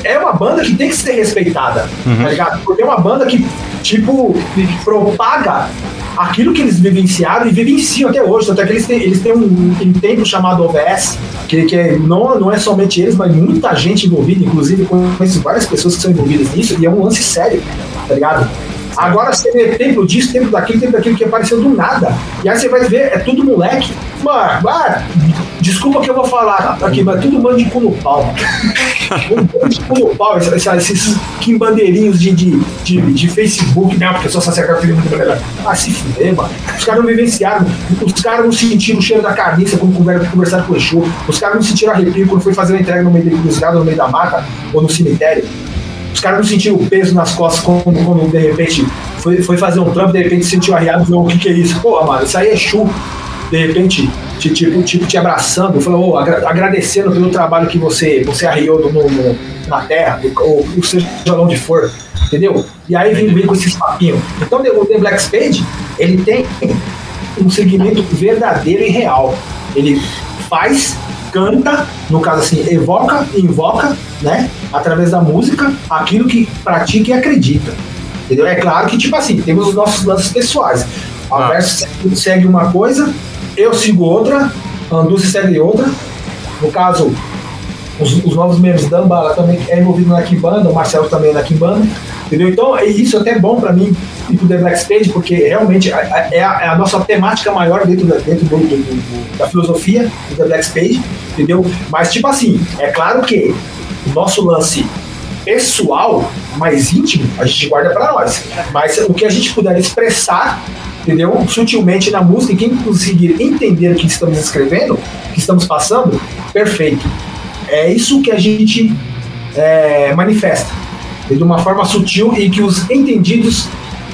é uma banda que tem que ser respeitada, Uhum. tá ligado? Porque é uma banda que, tipo, propaga aquilo que eles vivenciaram e vivenciam até hoje. Tanto é que eles têm, eles têm um, um templo chamado OVS, que, que é- não, não é somente eles, mas muita gente envolvida, inclusive conheço várias pessoas que são envolvidas nisso, e é um lance sério, tá ligado? Agora você vê templo disso, templo daquilo, templo daquilo que apareceu do nada. E aí você vai ver, é tudo moleque. Mano, ah, desculpa que eu vou falar aqui, mas tudo mano de cu no pau. Um bando de cu no pau, essa- esses quimbandeirinhos de, de, de, de Facebook, né? Porque sou sacerdote. Ah, se fuder, mano. Os caras não vivenciaram, os caras não sentiram o cheiro da carniça quando conver- conversaram com o Exu. Os caras não sentiram arrepio quando foi fazer uma entrega no meio da encruzilhada, no meio da mata ou no cemitério. Os caras não sentiram o peso nas costas quando, quando de repente foi, foi fazer um trampo, de repente sentiu arriado e falou, o que, que é isso? Porra, mano, isso aí é chu. De repente, te, tipo, tipo, te abraçando, falou, "Ô, agra- agradecendo pelo trabalho que você, você arriou no, no- na terra, ou, ou seja onde for, entendeu? E aí vem, vem com esses papinhos. Então o The Black Spade, ele tem um segmento verdadeiro e real. Ele faz, canta, no caso assim, evoca invoca, né, através da música, aquilo que pratica e acredita. Entendeu? É claro que, tipo assim, temos os nossos lances pessoais. A Verso segue- segue uma coisa, eu sigo outra, Anduce segue outra. No caso, os, os novos membros da Ambala também é envolvido na Kimbanda, o Marcelo também é na Kimbanda, entendeu? Então, é- isso é até bom pra mim ir pro The Black Stage, porque realmente é a, é a nossa temática maior dentro, da, dentro do- do- do- da filosofia do The Black Stage, entendeu? Mas, tipo assim, é claro que o nosso lance pessoal, mais íntimo, a gente guarda pra nós. Mas o que a gente puder expressar, entendeu? Sutilmente na música, e quem conseguir entender o que estamos escrevendo, o que estamos passando, perfeito. É isso que a gente é, manifesta. De uma forma sutil e que os entendidos,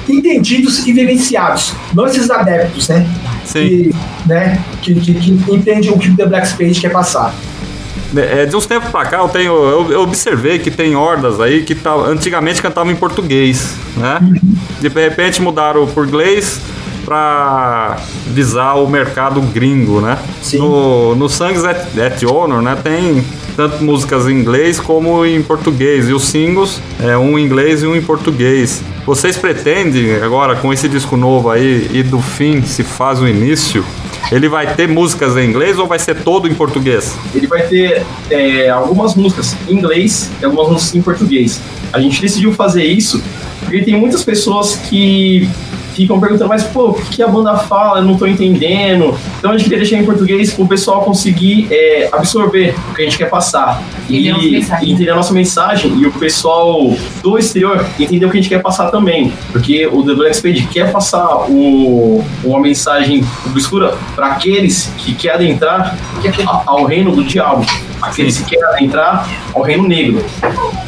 entendidos e vivenciados, não esses adeptos, né? Sim. Que, né? Que, que, que entendem o que o The Black Spade quer passar. É, de uns tempos pra cá, eu, tenho, eu, eu observei que tem hordas aí que tá, antigamente cantavam em português, né? De repente mudaram por inglês pra visar o mercado gringo, né? No, no Sangs at, at Honor, né? Tem tanto músicas em inglês como em português. E os singles, é um em inglês e um em português. Vocês pretendem, agora com esse disco novo aí, e do fim se faz o início, ele vai ter músicas em inglês ou vai ser todo em português? Ele vai ter é, algumas músicas em inglês e algumas músicas em português. A gente decidiu fazer isso porque tem muitas pessoas que ficam perguntando, mas pô, o que a banda fala? Eu não tô entendendo. Então a gente queria deixar em português para o pessoal conseguir é, absorver o que a gente quer passar. E, e entender a nossa mensagem e o pessoal do exterior entender o que a gente quer passar também. Porque o The Black Spade quer passar o, uma mensagem obscura para aqueles que querem entrar a- ao reino do diabo. Aqueles que querem entrar ao reino negro.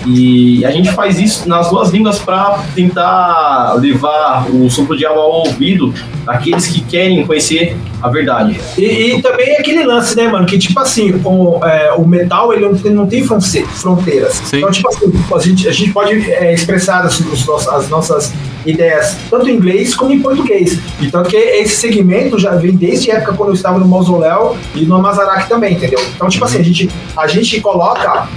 E a gente faz isso nas duas línguas para tentar levar o som do diabo ao ouvido daqueles que querem conhecer a verdade. E, e também é aquele lance, né, mano? Que tipo assim, o, é, o metal ele não tem, não tem fronteiras. Então, tipo assim, a gente, a gente pode é, expressar as, os nossos- as nossas ideias tanto em inglês como em português. E tanto que esse segmento já vem desde a época quando eu estava no Mausoléu e no Amazarac também, entendeu? Então, tipo assim, a gente, a gente coloca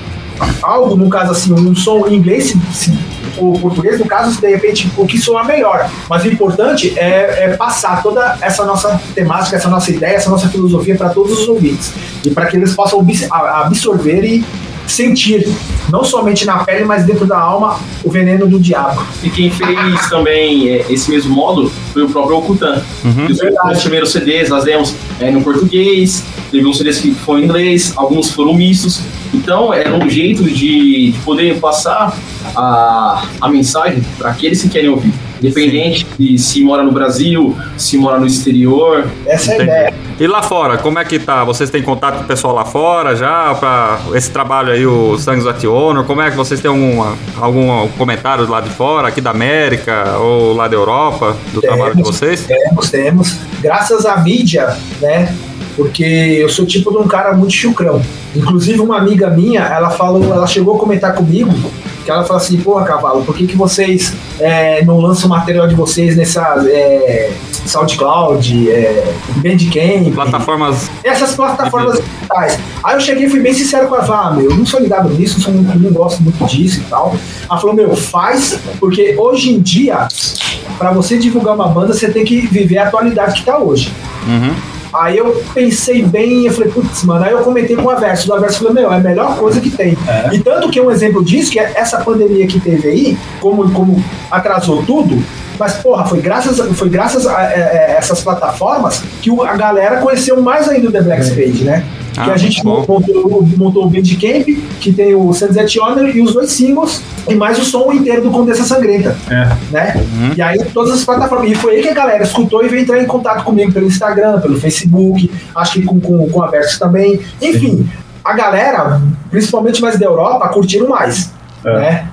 algo, no caso assim, um som em inglês, se, o português, no caso, de repente, o que soar melhor. Mas o importante é, é passar toda essa nossa temática, essa nossa ideia, essa nossa filosofia para todos os ouvintes. E para que eles possam absorver e sentir não somente na pele, mas dentro da alma, o veneno do diabo. E quem fez também é, esse mesmo módulo foi o próprio Okutan. Uhum. Os os primeiros CDs nós demos é, no português, teve uns CDs que foram em inglês, alguns foram mistos. Então era um jeito de, de poder passar a, a mensagem para aqueles que querem ouvir. Independente de se mora no Brasil, se mora no exterior. Essa é a ideia. E lá fora, como é que tá? Vocês têm contato com o pessoal lá fora já? Pra esse trabalho aí, o Sangues at Honor, como é que vocês têm alguma, algum comentário lá de fora, aqui da América ou lá da Europa, do trabalho de vocês? Temos, temos. Graças à mídia, né? Porque eu sou tipo de um cara muito chucrão. Inclusive, uma amiga minha, ela falou, ela chegou a comentar comigo que ela falou assim, porra, cavalo, por que, que vocês é, não lançam o material de vocês nessa é, SoundCloud, é, Bandcamp, Plataformas. essas plataformas digitais. Aí eu cheguei e fui bem sincero com ela, falei, ah, meu, eu não sou ligado nisso, não, sou, não gosto muito disso e tal. Ela falou, meu, faz, porque hoje em dia, pra você divulgar uma banda, você tem que viver a atualidade que tá hoje. Uhum. Aí eu pensei bem, eu falei, putz, mano, aí eu comentei com o Averso, o Averso falou, meu, é a melhor coisa que tem. E tanto que um exemplo disso, que é essa pandemia que teve aí, como, como atrasou tudo, mas, porra, foi graças, foi graças a, é, é, essas plataformas que a galera conheceu mais ainda o The Black Spade, né? Ah, que a gente bom. montou, montou o Bandcamp, que tem o Sunset Honor e os dois singles, e mais o som inteiro do Condessa Sangrenta É. né? E aí todas as plataformas. E foi aí que a galera escutou e veio entrar em contato comigo pelo Instagram, pelo Facebook, acho que com, com, com a Versus também. Enfim, a galera, principalmente mais da Europa, curtiram mais. Né?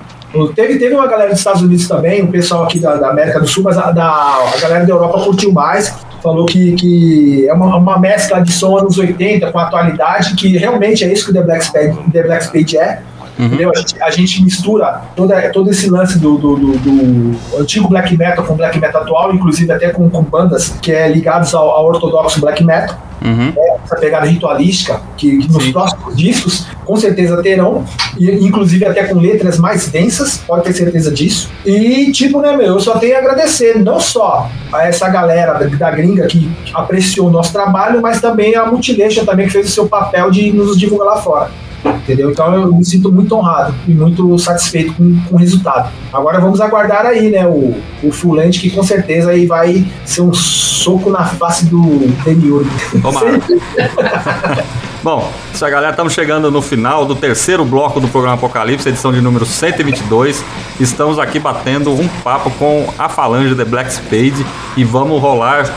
Teve, teve uma galera dos Estados Unidos também, o pessoal aqui da, da América do Sul, mas a, da, a galera da Europa curtiu mais. Falou que, que é uma, uma mescla de som anos 80 com atualidade, que realmente é isso que o The Black Spade, The Black Spade é. Entendeu? A, gente, a gente mistura toda, todo esse lance do, do, do- do antigo black metal com black metal atual, inclusive até com, com bandas que é ligadas ao, ao ortodoxo black metal. Uhum. né? Essa pegada ritualística, que, que nos próximos discos com certeza terão, e, inclusive até com letras mais densas, pode ter certeza disso. E, tipo, né, meu, eu só tenho a agradecer não só a essa galera da, da gringa que apreciou o nosso trabalho, mas também a Multilation também que fez o seu papel de nos divulgar lá fora. Entendeu? Então eu me sinto muito honrado e muito satisfeito com, com o resultado. Agora vamos aguardar aí, né, o, o Fulante, que com certeza aí vai ser um soco na face do Demiurgo. Tomara. Bom, isso aí, galera. Estamos chegando no final do terceiro bloco do programa Apocalipse, edição de número 122. Estamos aqui batendo um papo com a Falange The Black Spade e vamos rolar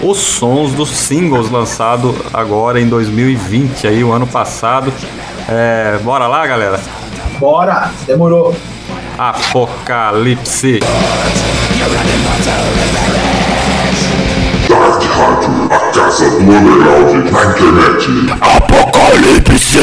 os sons dos singles lançados agora em 2020, aí o ano passado. É, bora lá, galera? Bora, demorou. Apocalipse. Dark a casa do underground na internet. Apocalipse!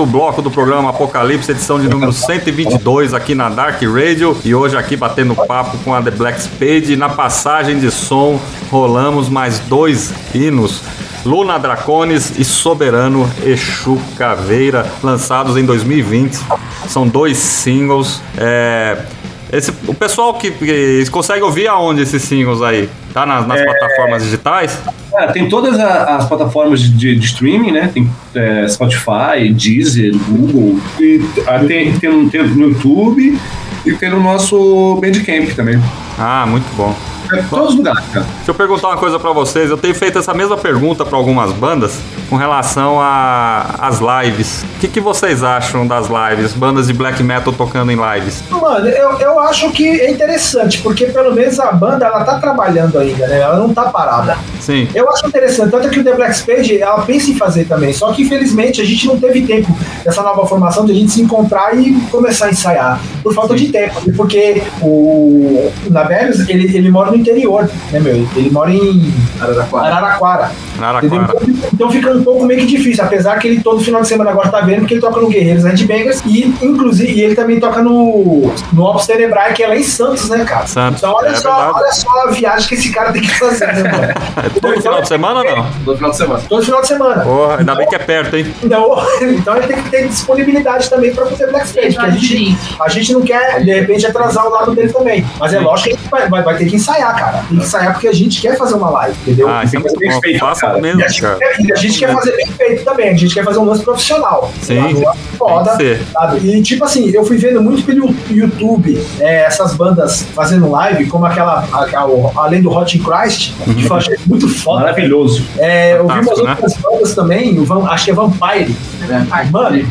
Quarto bloco do programa Apocalipse, edição de número 122 aqui na Dark Radio. E hoje aqui batendo papo com a The Black Spade. E na passagem de som rolamos mais dois hinos. Luna Dracones e Soberano Exu Caveira, lançados em 2020. São dois singles. É, esse, o pessoal que, que consegue ouvir aonde esses singles aí? Tá nas, nas É. plataformas digitais? É, tem todas a- as plataformas de, de streaming, né? Tem é, Spotify, Deezer, Google. E ah, tem, tem, tem no YouTube e tem no nosso Bandcamp também. Ah, muito bom. É, todos os lugares, cara. Deixa eu perguntar uma coisa pra vocês. Eu tenho feito essa mesma pergunta pra algumas bandas com relação a- às lives. O que, que vocês acham das lives? Bandas de black metal tocando em lives? Mano, eu, eu acho que é interessante, porque pelo menos a banda ela tá trabalhando ainda, né? Ela não tá parada. Sim. Eu acho interessante, tanto que o The Black Spade ela pensa em fazer também, só que infelizmente a gente não teve tempo dessa nova formação de a gente se encontrar e começar a ensaiar, por falta de tempo, e porque o Nabelius, ele, ele mora no interior, né, meu? Ele mora em Araraquara. Araraquara. Araraquara. Então fica um pouco meio que difícil, apesar que ele todo final de semana agora tá vendo que ele toca no Guerreiros Headbangers e inclusive e ele também toca no no Ops Tenebrae, que é lá em Santos, né, cara? Santos, Então olha é só, verdade. olha só a viagem que esse cara tem que fazer, né, mano? É todo final de semana ou não? Todo final de semana. Todo final de semana. Porra, ainda bem que é perto, hein? Então, então ele tem que ter disponibilidade também pra fazer Black Stage, porque a gente, a gente não quer, de repente, atrasar o lado dele também. Mas é Sim. lógico que a gente vai, vai, vai ter que ensaiar, cara. Tem que ensaiar porque a gente quer fazer uma live, entendeu? Ah, isso é muito bom. feito, Faça cara. mesmo, cara. A gente quer fazer bem feito também, a gente quer fazer um lance profissional. Sim? Um foda, sabe? E tipo assim, eu fui vendo muito pelo YouTube é, essas bandas fazendo live, como aquela, a- a- o- além do Hot in Christ, que eu achei muito foda. Maravilhoso. É, eu vi umas né? outras bandas também, o Van- acho que é Vampire. Mano,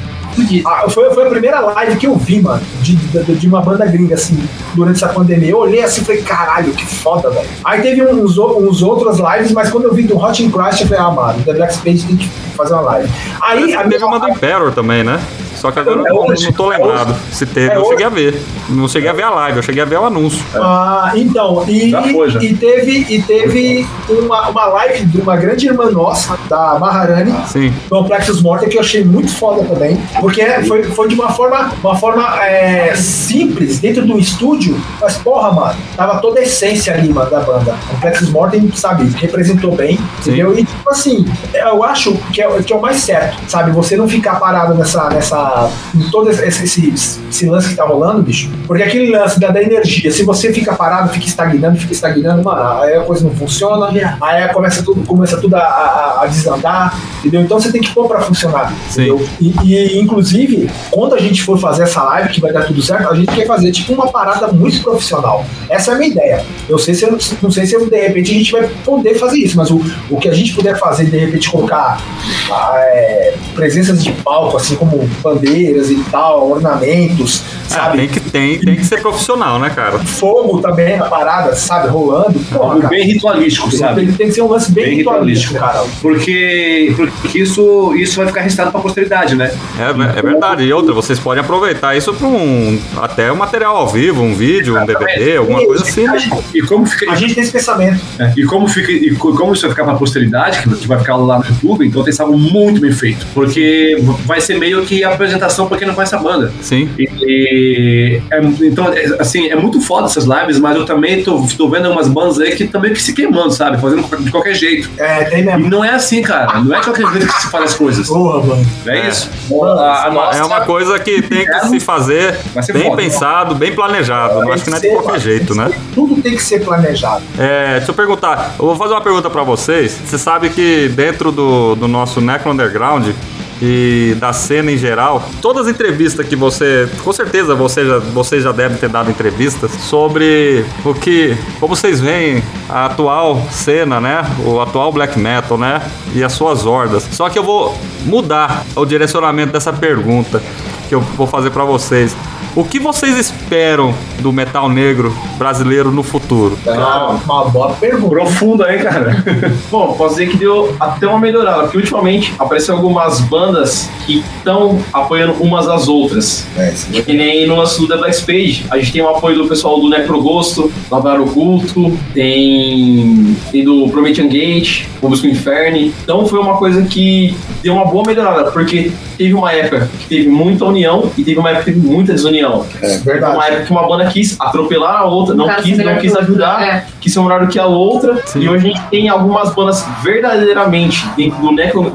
ah, foi, foi a primeira live que eu vi, mano, de, de, de uma banda gringa, assim, durante essa pandemia. Eu olhei assim e falei, caralho, que foda, velho. Aí teve uns, uns outros lives, mas quando eu vi do Hot in Christ, eu falei, ah, mano, The Black Space tem que fazer uma live. Aí, a Teve uma do Emperor também, né? Só que agora eu É não, hoje, não tô é lembrado hoje. se teve. É eu hoje. cheguei a ver. Não cheguei a ver a live, eu cheguei a ver o anúncio. Ah, então, e, Já foi, já. e teve, e teve uma, uma live de uma grande irmã nossa, da Maharani, Sim. no Plexus Morta, que eu achei muito foda também, porque foi, foi de uma forma, uma forma é, simples, dentro do estúdio, mas porra, mano, tava toda a essência ali, mano, da banda. O Plexus Mortem, sabe, representou bem, entendeu? E tipo assim, eu acho que é, que é o mais certo, sabe? Você não ficar parado nessa, nessa, em todo esse, esse, esse lance que tá rolando, bicho, porque aquele lance da, da energia, se você fica parado, fica estagnando, fica estagnando, mano, aí a coisa não funciona, aí começa tudo, começa tudo a, a- a desandar, entendeu? Então você tem que pôr pra funcionar, Sim. entendeu? E, e, inclusive, quando a gente for fazer essa live, que vai dar tudo certo, a gente quer fazer tipo uma parada muito profissional. Essa é a minha ideia. Eu sei se eu, não sei se eu, de repente a gente vai poder fazer isso, mas o, o que a gente puder fazer, de repente colocar ah, é, presenças de palco, assim como bandeiras e tal, ornamentos, Ah, sabe? tem, que, tem, tem que ser profissional, né, cara? Fogo também na parada, sabe? Rolando. Porra, Algo cara, bem ritualístico, sabe? Tem, tem que ser um lance bem, Bem ritualístico, cara. Porque, porque isso, isso vai ficar registrado pra posteridade, né? É, é verdade. E outra, vocês podem aproveitar isso para um. Até um material ao vivo, um vídeo, um DVD, alguma coisa assim, né? E como fica, A gente tem esse pensamento. É, e como, fica, e co- como isso vai ficar pra posteridade, que, vai ficar lá no YouTube, então tem que ser algo muito bem feito. Porque vai ser meio que a apresentação pra quem não conhece a banda. Sim. E, e- é, então, é, assim, é muito foda essas lives, mas eu também tô, tô vendo umas bandas aí que também que se queimando, sabe? Fazendo de qualquer jeito. É, tem mesmo. E não é assim, cara. Não é de qualquer jeito que se faz as coisas. Porra, mano. É isso. Mano, A- a nossa- É uma coisa que tem que se fazer bem foda. pensado, bem planejado. Não acho que não é de qualquer jeito, né? Tudo tem que ser planejado. É, deixa eu perguntar. Eu vou fazer uma pergunta pra vocês. Você sabe que dentro do, do nosso Necro Underground e da cena em geral, todas as entrevistas que você, com certeza você já, você já deve ter dado entrevistas sobre o que, como vocês veem a atual cena, né? O atual black metal, né? E as suas hordas. Só que eu vou mudar o direcionamento dessa pergunta que eu vou fazer pra vocês. O que vocês esperam do metal negro brasileiro no futuro? Ah, uma boa pergunta. Profunda, hein, cara? Bom, posso dizer que deu até uma melhorada, porque ultimamente apareceu algumas bandas que estão apoiando umas às outras. É, sim. Que nem no lance do The Black Spade, a gente tem o apoio do pessoal do Necrogosto, Lavar Oculto, tem, tem do Promethean Gate, Obusco Inferno. Então foi uma coisa que deu uma boa melhorada, porque teve uma época que teve muita união e teve uma época que teve muita desunião. É Teve verdade. uma época que uma banda quis atropelar a outra, não quis, não quis ajudar, é. quis ser melhor do que a outra. Sim. E hoje a gente tem algumas bandas verdadeiramente dentro do Necro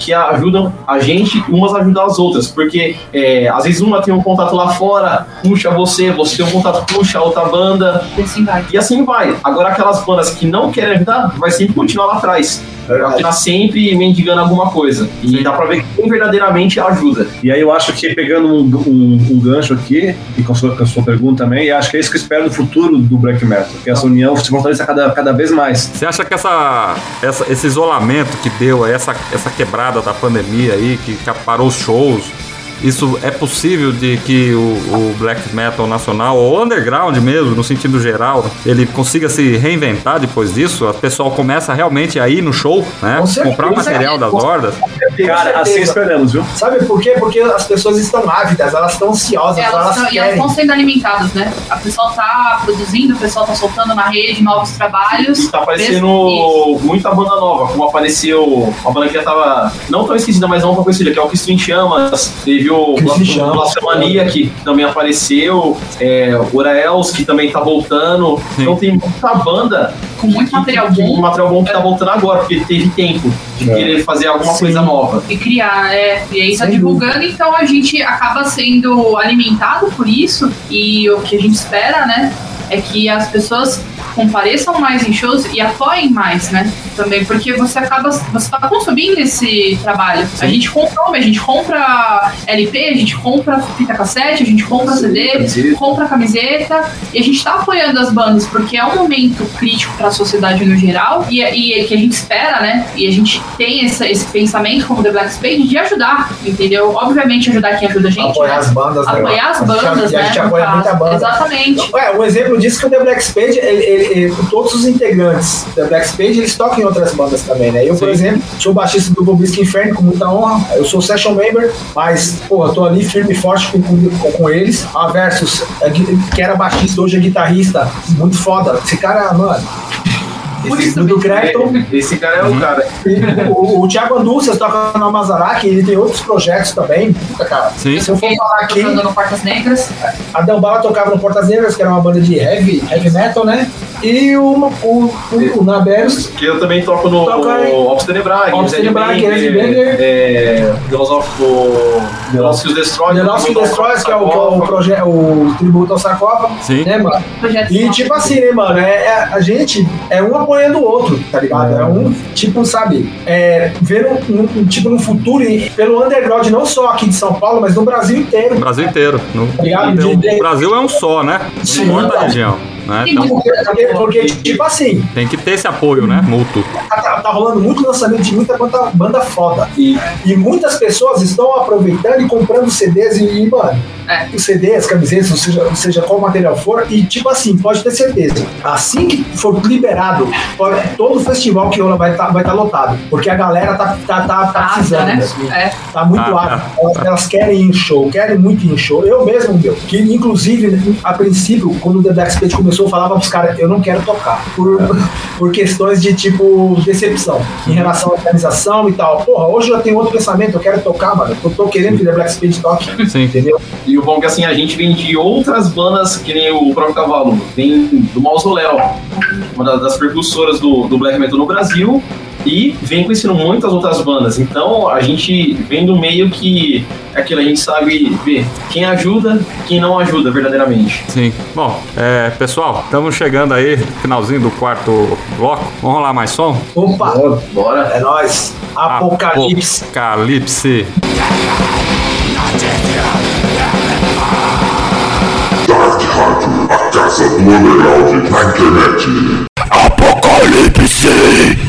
que ajudam a gente, umas ajudam as outras, porque é, às vezes uma tem um contato lá fora, puxa você, você tem um contato, puxa a outra banda, E assim vai. e assim vai. Agora aquelas bandas que não querem ajudar, vai sempre continuar lá atrás. Vai tá sempre mendigando alguma coisa. E dá pra ver quem verdadeiramente ajuda. E aí eu acho que pegando um, um- um gancho aqui, e com a, sua, com a sua pergunta também, e acho que é isso que eu espero no futuro do Black Metal, que essa união se fortaleça cada, cada vez mais. Você acha que essa, essa- esse isolamento que deu, essa, essa quebrada da pandemia aí, que que parou os shows, isso é possível de que o, o black metal nacional, ou underground mesmo, no sentido geral, ele consiga se reinventar depois disso? O pessoal começa realmente a ir no show, né? Comprar o material das hordas. Cara, assim esperamos, viu? Sabe por quê? Porque as pessoas estão ávidas, elas estão ansiosas, Elas elas, tão- e elas querem. estão sendo alimentadas, né? A pessoa tá produzindo, o pessoal tá soltando na rede novos trabalhos. E tá Isso. aparecendo muita banda nova, como apareceu uma banda que já tava não tão esquecida, mas não tão conhecida, que é o Cristo em Chamas. Teve o. Blasfemania, que também apareceu. É, o Uraels, que também tá voltando. Então tem muita banda Com muito material bom. um material bom que tá voltando agora, porque teve tempo de É. querer fazer alguma Sim. coisa nova. e criar, é. E aí tá Sem divulgando, então a gente acaba sendo alimentado por isso. E o que a gente espera, né, é que as pessoas compareçam mais em shows e apoiem mais, né? Também, porque você acaba, você tá consumindo esse trabalho. A gente consome, a gente compra LP, a gente compra fita cassete, a gente compra CD, camiseta. compra camiseta e a gente tá apoiando as bandas porque é um momento crítico para a sociedade no geral e, e que a gente espera, né? E a gente tem esse, esse pensamento como The Black Spade de ajudar, entendeu? Obviamente ajudar quem ajuda a gente, Apoiar né? as bandas, né? apoiar as A gente- bandas, e a né? gente apoia muita banda. Exatamente. É, um exemplo disso é que o The Black Spade, ele, ele- ele- todos os integrantes do The Black Spade, eles tocam em outras bandas também, né? Eu, por Sim. exemplo, sou baixista do Bobisco Inferno com muita honra. Eu sou session member, mas, porra, tô ali firme e forte com, com, com eles. A Versus, é, que era baixista, hoje é guitarrista, muito foda. Esse cara, mano. Esse, do, do Crecton. Esse cara é o Uhum. cara. O, o Thiago Andúcias toca na Mazarac, ele tem outros projetos também. Puta, cara. Sim. Se eu for falar aqui, Tocando no Portas Negras. a Delbala tocava no Portas Negras, que era uma banda de heavy, heavy metal, né? E o, o, o, o Naberos Que eu também toco no Toca Ops Tenebrag, Ops Tenebrag, Zed Banger. é, que Destroy, The Lost Destroys, que é o, que é o, projeto, o tributo ao sarcófago, Sim. né, mano? E tipo assim, né, mano? É, é- a gente é um apoiando o outro, tá ligado? É um, tipo, sabe, é, vendo um, um- tipo no futuro, e pelo underground, não só aqui de São Paulo, mas no Brasil inteiro. Brasil inteiro. No, Obrigado, então, de- o Brasil é um só, né? Sim, Não importa a verdade. região. Né? Então Porque, porque, tipo assim, tem que ter esse apoio, né? Mútuo. tá, tá- tá rolando muito lançamento de muita banda, banda foda. E, e muitas pessoas estão aproveitando e comprando CDs e, e, mano, É. os CDs, camisetas, ou seja, ou seja, qual material for, e tipo assim, pode ter certeza, assim que for liberado, pode- todo festival que rola vai estar vai tá lotado. Porque a galera tá, tá, tá, tá Ácida, precisando. né? assim. É. Tá muito Ah, ávido. Elas, elas querem ir em show, querem muito ir em show. Eu mesmo, meu, que inclusive, a princípio, quando o The Black Spade começou, eu falava pros caras, eu não quero tocar. Por, por questões de, tipo, decepção em relação à organização e tal. Porra, hoje eu já tenho outro pensamento, eu quero tocar, mano. Eu tô querendo que o The Black Spade toque. Sim. Entendeu? E o bom é que assim, a gente vem de outras bandas, que nem o próprio Cavalo, vem do Mausoléu, uma da- das percussoras do, do Black Metal no Brasil, e vem conhecendo muitas outras bandas. Então a gente vem do meio que aquilo, a gente sabe ver quem ajuda, quem não ajuda verdadeiramente. Sim. Bom, é, pessoal, estamos chegando aí, finalzinho do quarto bloco. Vamos rolar mais som? Opa, Bora! é nóis. Apocalipse. Apocalipse. Internet. Apocalipse!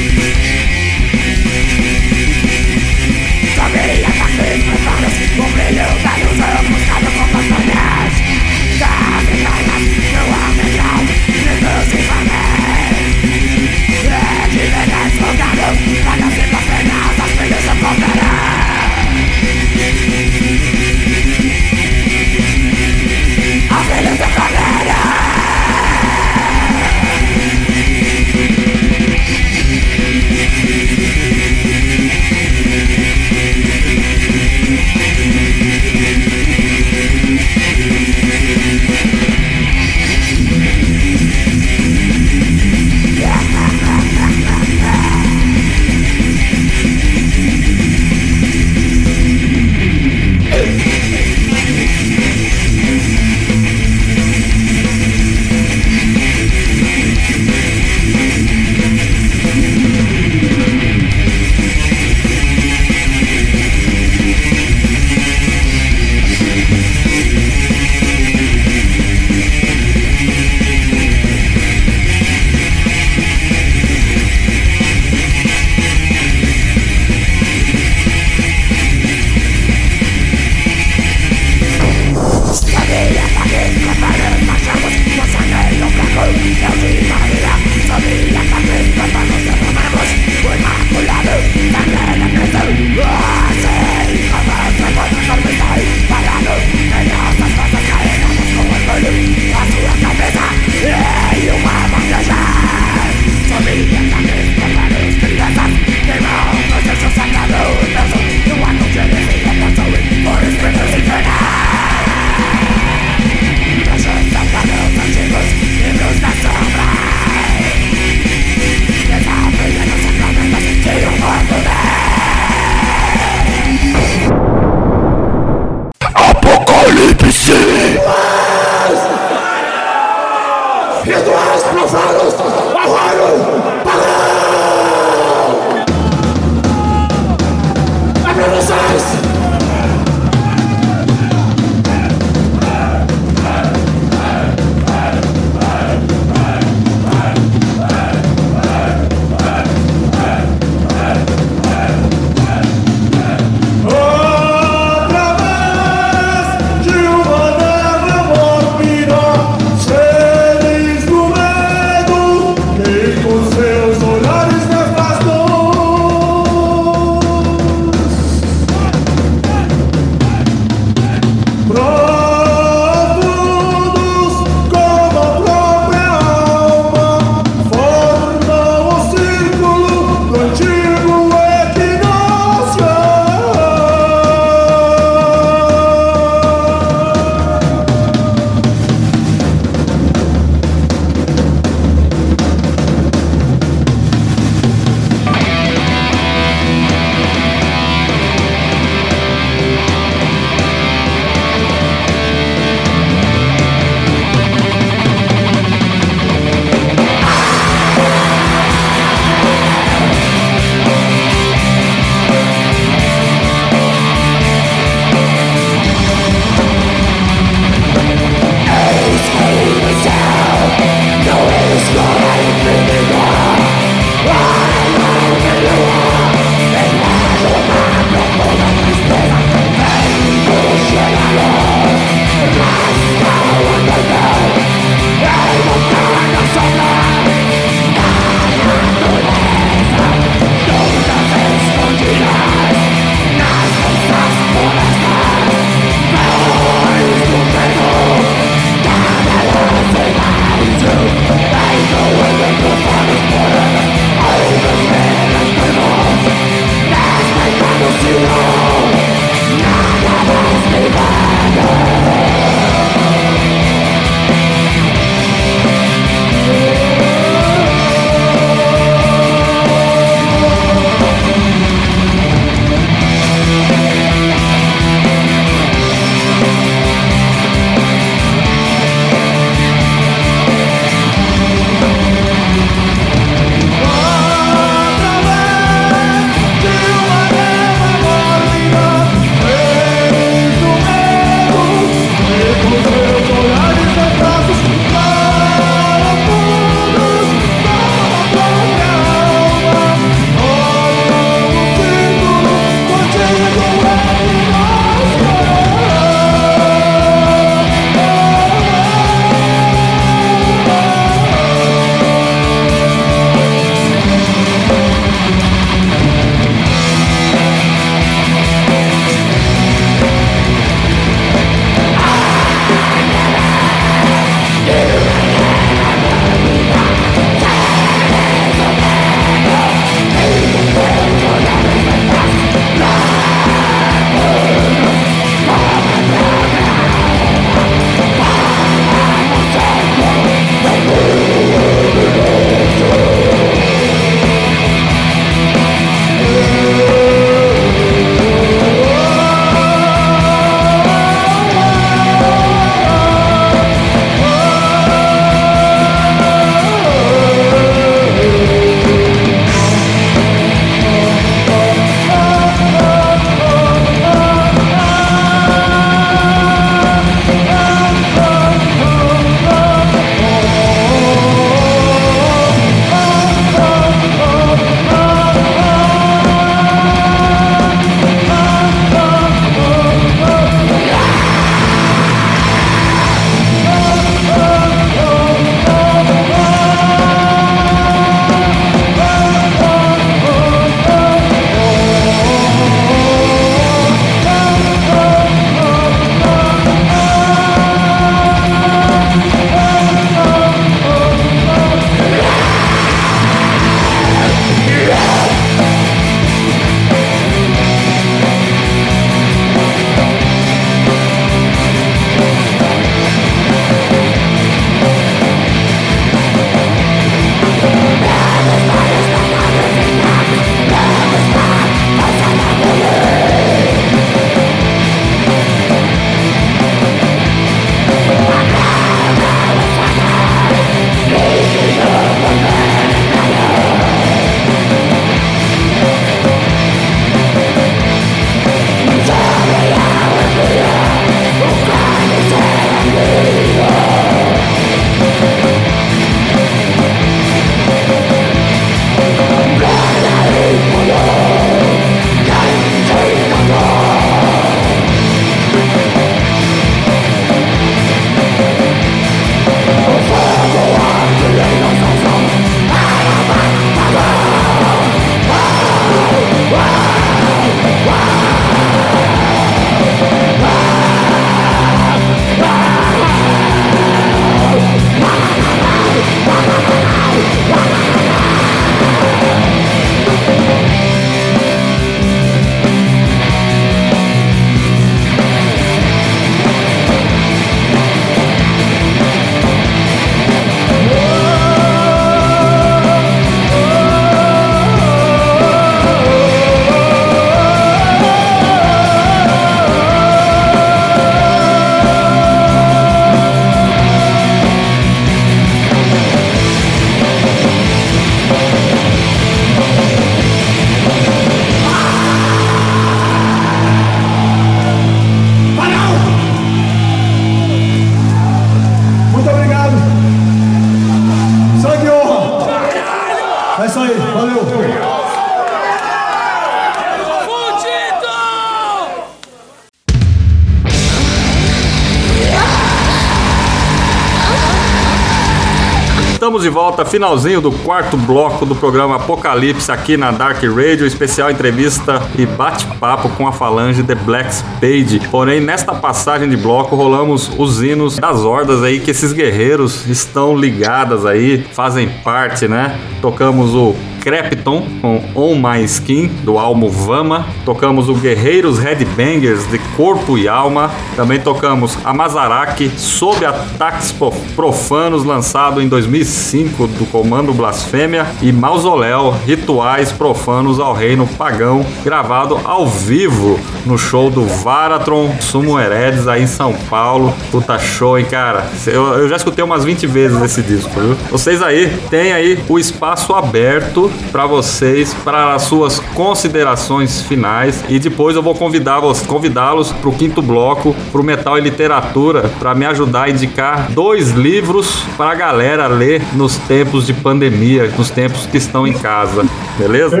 Finalzinho do quarto bloco do programa Apocalipse aqui na Dark Radio, especial entrevista e bate-papo com a falange The Black Spade. Porém, nesta passagem de bloco rolamos os hinos das hordas aí que esses guerreiros estão ligadas aí, fazem parte, né? Tocamos o Crepton com On My Skin do álbum Vama. Tocamos o Guerreiros Headbangers de Corpo e Alma. Também tocamos a Mazaraki sob ataques profanos lançado em 2005 do Comando Blasfêmia e Mausoléu Rituais Profanos ao Reino Pagão gravado ao vivo no show do Varatron Sumo Heredes aí em São Paulo. Puta show, hein, cara? Eu, eu já escutei umas 20 vezes esse disco, viu? Vocês aí tem aí o espaço aberto para vocês para as suas considerações finais e depois eu vou convidá-los convidá-los para o quinto bloco, para o Metal e Literatura, para me ajudar a indicar dois livros para a galera ler nos tempos de pandemia, nos tempos que estão em casa, beleza?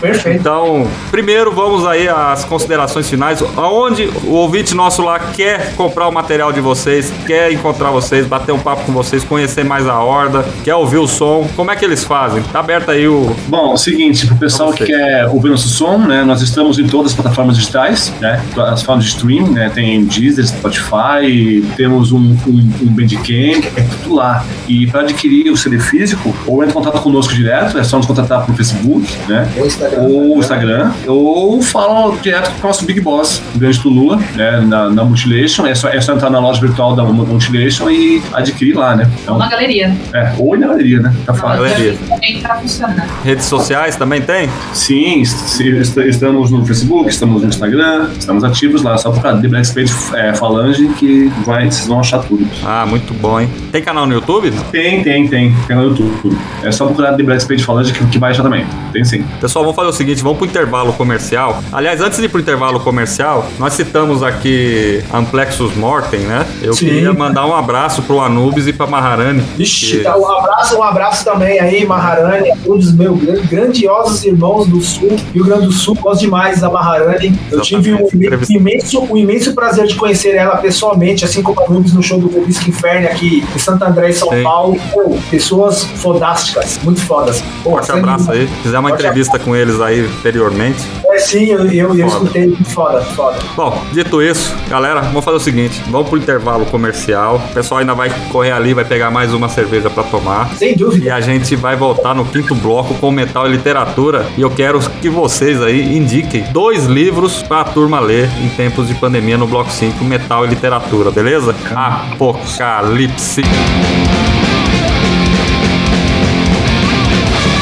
Perfeito. Então, primeiro vamos aí às considerações finais. Aonde o ouvinte nosso lá quer comprar o material de vocês, quer encontrar vocês, bater um papo com vocês, conhecer mais a horda, quer ouvir o som, como é que eles fazem? Tá aberto aí o. Bom, é o seguinte, pro pessoal que quer ouvir nosso som, né? Nós estamos em todas as plataformas digitais, né? As formas de stream, né? Tem Deezer, Spotify, temos um, um, um Bandcamp, é tudo lá. E para adquirir o CD físico, ou entra em contato conosco direto, é só nos contatar pelo Facebook, né? Instagram. Ou Instagram, ou fala direto com o nosso Big Boss, o grande Lula, né? Na, na Mutilation, é só, é só entrar na loja virtual da Mutilation e adquirir lá, né? Então, Na galeria. é, ou na galeria, né? Tá fácil. Galeria. Também tá funcionando. Redes sociais também tem? Sim, est- est- estamos no Facebook, estamos no Instagram, estamos ativos lá, só procurar The Black Spade é, Falange que vai, vocês vão achar tudo. Ah, muito bom, hein? Tem canal no YouTube? Tem, tem, tem, tem no YouTube. É só procurar The Black Spade Falange que, que vai achar também. Tem sim. Pessoal, vamos fazer o seguinte, vamos pro intervalo comercial. Aliás, antes de ir pro intervalo comercial, nós citamos aqui Amplexus Mortem, né? Eu Sim. queria mandar um abraço pro Anubis e pra Maharani. Vixe, que- tá, um abraço, um abraço também aí, Maharani, a todos os meus gran- grandiosos irmãos do Sul, Rio Grande do Sul, gosto demais da Maharani. Eu tive um imen- imenso, um imenso prazer de conhecer ela pessoalmente, assim como a Nubes no show do Rubisco Inferno aqui em Santo André, em São Sim. Paulo. Pô, pessoas fodásticas, muito fodas. Pô, Forte abraço aí. Fizer uma Forte entrevista com eles aí anteriormente. É, sim, eu, eu, eu escutei, foda, foda. Bom, dito isso, galera, vamos fazer o seguinte: vamos pro intervalo comercial. O pessoal ainda vai correr ali, vai pegar mais uma cerveja pra tomar. Sem dúvida. E a gente vai voltar no quinto bloco com metal e literatura. E eu quero que vocês aí indiquem dois livros pra turma ler em tempos de pandemia no bloco 5, metal e literatura, beleza? Apocalipse.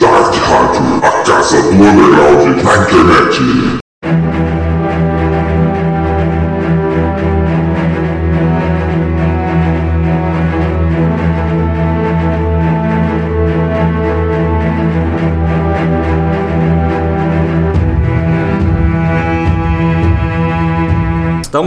Dark Rádio, a casa do underground na internet.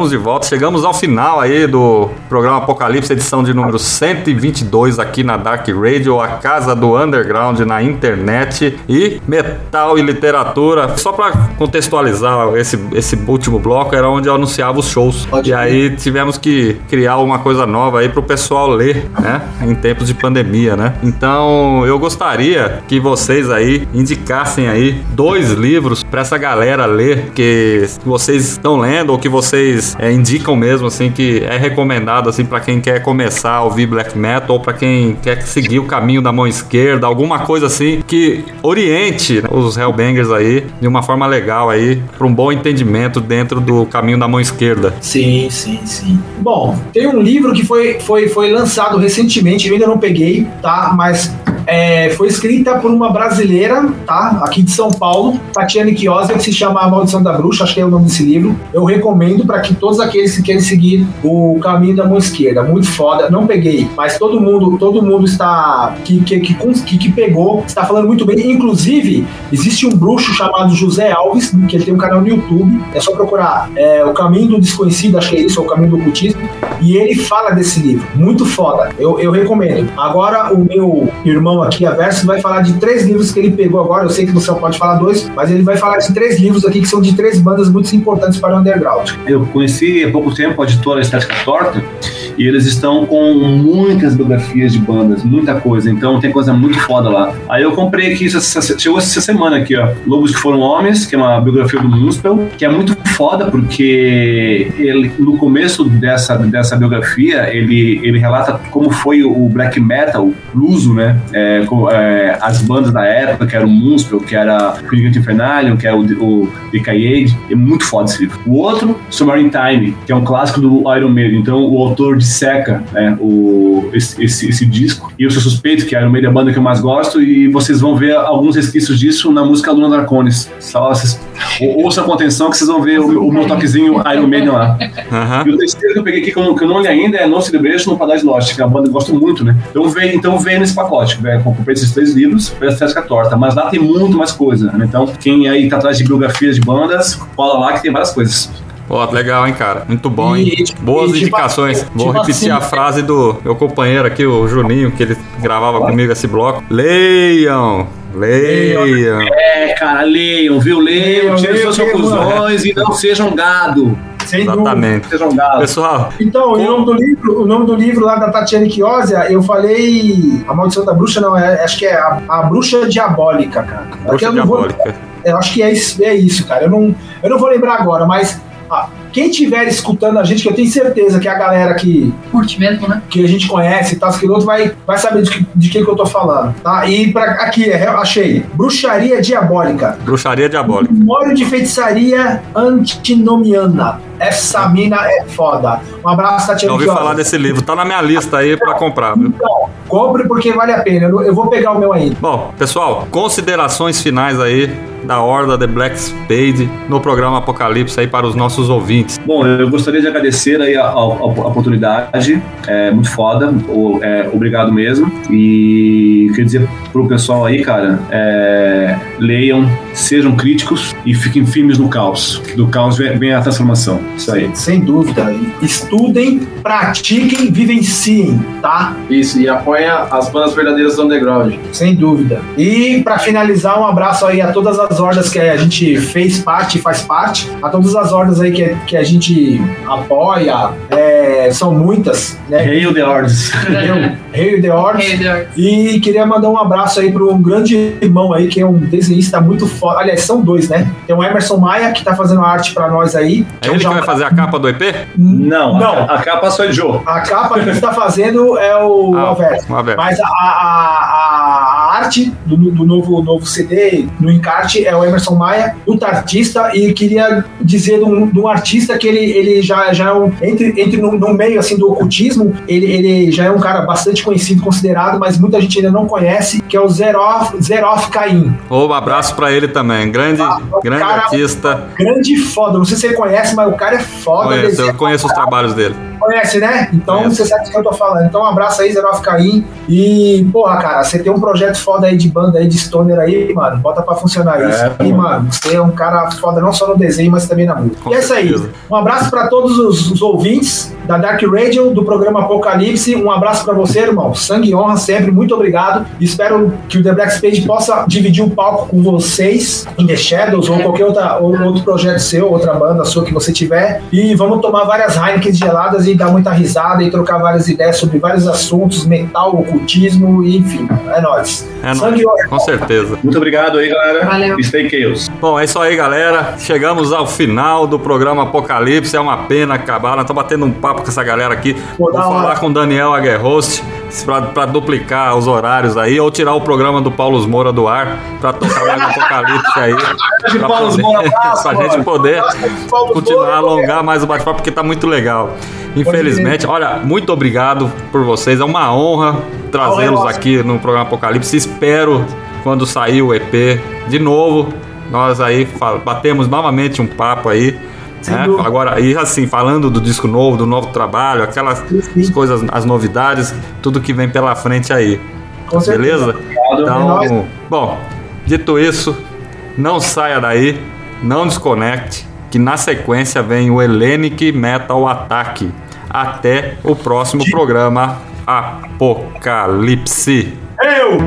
Estamos de volta, chegamos ao final aí do programa Apocalipse, edição de número 122 aqui na Dark Radio, a casa do underground na internet e metal e literatura. Só para contextualizar esse, esse último bloco, era onde eu anunciava os shows. e aí tivemos que criar uma coisa nova aí pro pessoal ler, né? Em tempos de pandemia, né? Então eu gostaria que vocês aí indicassem aí dois livros para essa galera ler que vocês estão lendo ou que vocês é, indicam mesmo assim que é recomendado assim para quem quer começar a ouvir black metal ou para quem quer seguir o caminho da mão esquerda, alguma coisa assim que oriente os Hellbangers aí de uma forma legal aí para um bom entendimento dentro do caminho da mão esquerda. Sim, sim, sim. Bom, tem um livro que foi, foi, foi lançado recentemente, eu ainda não peguei, tá? Mas é, foi escrita por uma brasileira, tá? Aqui de São Paulo, Tatiane Chiosa, que se chama A Maldição da Bruxa, acho que é o nome desse livro. Eu recomendo para que todos aqueles que querem seguir o caminho da mão esquerda. Muito foda. Não peguei, mas todo mundo, todo mundo está que, que, que, que, pegou, está falando muito bem. Inclusive, existe um bruxo chamado José Alves, que ele tem um canal no YouTube. É só procurar é, O Caminho do Desconhecido, acho que é isso, ou O Caminho do Ocultismo. E ele fala desse livro. Muito foda. Eu, eu recomendo. Agora, o meu irmão irmão aqui, a Verso, vai falar de três livros que ele pegou agora. Eu sei que você pode falar dois, mas ele vai falar de três livros aqui que são de três bandas muito importantes para o underground. Eu conheci há pouco tempo a editora Estética Torta e eles estão com muitas biografias de bandas, muita coisa, então tem coisa muito foda lá. Aí eu comprei aqui, chegou essa semana aqui, ó, Lobos que Foram Homens, que é uma biografia do Muspel, que é muito foda porque ele, no começo dessa, dessa biografia, ele, ele relata como foi o black metal, luso, né, é, com, é, as bandas da época, que era o Muspel, que era o Queen Infernalium, que era o, o Decayade, é muito foda esse livro. O outro, Submarine Time, que é um clássico do Iron Maiden, então o autor disseca né, o, esse, esse, esse disco, e eu sou suspeito que Iron Maiden é a banda que eu mais gosto, e vocês vão ver alguns resquícios disso na música Luna Draconis. Só vocês ou- ouçam com atenção que vocês vão ver o, o meu toquezinho Iron Maiden lá. E o terceiro que eu peguei aqui, que eu, não- que eu não olhei ainda, é No Celebration no Paradise Lost, que é uma banda que eu gosto muito, né? Então veio, então veio nesse pacote, né? Comprei esses três livros pra Estética Torta, mas lá tem muito mais coisa, né? Então quem aí tá atrás de biografias de bandas, cola lá que tem várias coisas. Pô, legal, hein, cara? Muito bom, hein? E- Boas e tipo indicações. assim- Vou tipo repetir assim- a frase do meu companheiro aqui, o Juninho, que ele gravava comigo esse bloco. Leiam! Leiam! É, cara, leiam, viu? Leiam, Leiam, tirem suas conclusões e não sejam gado. Sem Exatamente. Sejam gado. Pessoal, Então, o nome do livro, o nome do livro lá da Tatiana Chiosia, eu falei A Maldição da Bruxa, não, é, acho que é a, a Bruxa Diabólica, cara. Bruxa eu não vou- diabólica. eu acho que é isso, é isso, cara. Eu não, eu não vou lembrar agora, mas ah, quem estiver escutando a gente, que eu tenho certeza que é a galera que, Curte mesmo, né? que a gente conhece e tal, que outro vai, vai saber de, que- de quem que eu tô falando, tá? E pra, aqui, é, achei. Bruxaria Diabólica. Bruxaria diabólica. Memória de feitiçaria antinomiana. Essa mina é foda. Um abraço, Tatiana Não ouvi falar desse livro. Tá na minha lista aí pra comprar, viu? Então, compre porque vale a pena. Eu, eu vou pegar o meu ainda. Bom, pessoal, considerações finais aí da Horda The Black Spade no programa Apocalipse aí para os nossos ouvintes. Bom, eu gostaria de agradecer aí a, a- a oportunidade, é muito foda, o- é, obrigado mesmo. E queria dizer pro pessoal aí, cara, é, leiam, sejam críticos e fiquem firmes no caos. Do caos vem, vem a transformação. Isso aí. Sem dúvida. Estudem, pratiquem, vivenciem, tá? Isso, e apoia as bandas verdadeiras do underground. Sem dúvida. E pra finalizar, um abraço aí a todas as hordas que a gente fez parte, faz parte, a todas as hordas aí que, que a gente apoia, é, são muitas, né? Hail the Hordes. Hail, the Hordes. E queria mandar um abraço aí para um grande irmão aí, que é um desenhista muito foda. Aliás, são dois, né? Tem o Emerson Maia, que tá fazendo arte pra nós aí. É ele que vai fazer a capa do EP? Não, Não. A, a capa só é Joe. A capa que está fazendo é o Ah, Alberto. Mas a, a- a- a arte do, do novo, novo CD, no encarte, é o Emerson Maia, puta artista, e queria dizer de um, de um artista que ele, ele já, já é um, entre, entre no, no meio assim, do ocultismo, ele, ele já é um cara bastante conhecido, considerado, mas muita gente ainda não conhece, que é o Zerof, Zerof Caim. Um abraço pra ele também. Grande, grande cara- artista. Grande foda, não sei se você conhece, mas o cara é foda. Conheço, eu conheço os trabalhos dele. Conhece, né? Então Conheço. você sabe do que eu tô falando. Então um abraço aí, Zerof Caim. E, porra, cara, você tem um projeto foda aí de banda aí, de stoner aí, mano. Bota pra funcionar É, isso. E, mano. mano, você é um cara foda não só no desenho, mas também na música. Com e é isso aí. Um abraço pra todos os, os ouvintes da Dark Radio, do programa Apocalipse. Um abraço pra você, irmão. Sangue e honra sempre. Muito obrigado. Espero que o The Black Spade possa dividir o palco com vocês em The Shadows ou qualquer outra, ou outro projeto seu, outra banda sua que você tiver. E vamos tomar várias Heineken geladas e dar muita risada e trocar várias ideias sobre vários assuntos, metal, ocultismo e enfim. É nóis. É Sangue nóis, com certeza. Muito obrigado aí, galera. Valeu. Stay Chaos. Bom, é isso aí, galera. Chegamos ao final do programa Apocalipse. É uma pena acabar. Nós estamos batendo um papo com essa galera aqui. Vou da falar hora. com o Daniel Aguerhost pra duplicar os horários aí, ou tirar o programa do Paulo Moura do ar pra tocar mais um Apocalipse aí. Pra, Paulo poder- Moura, abraço, pra mano. gente poder continuar alongar mais o bate-papo porque tá muito legal. Infelizmente, olha, muito obrigado por vocês. É uma honra trazê-los aqui no programa Apocalipse. Espero quando sair o EP de novo, nós aí batemos novamente um papo aí. Né? Agora, e assim, falando do disco novo, do novo trabalho, aquelas sim. coisas, as novidades, tudo que vem pela frente aí. Com. Beleza? É Então, nóis. bom, dito isso, não saia daí, não desconecte, que na sequência vem o Hellenic Metal Attack. Até o próximo programa Apocalipse. Eu!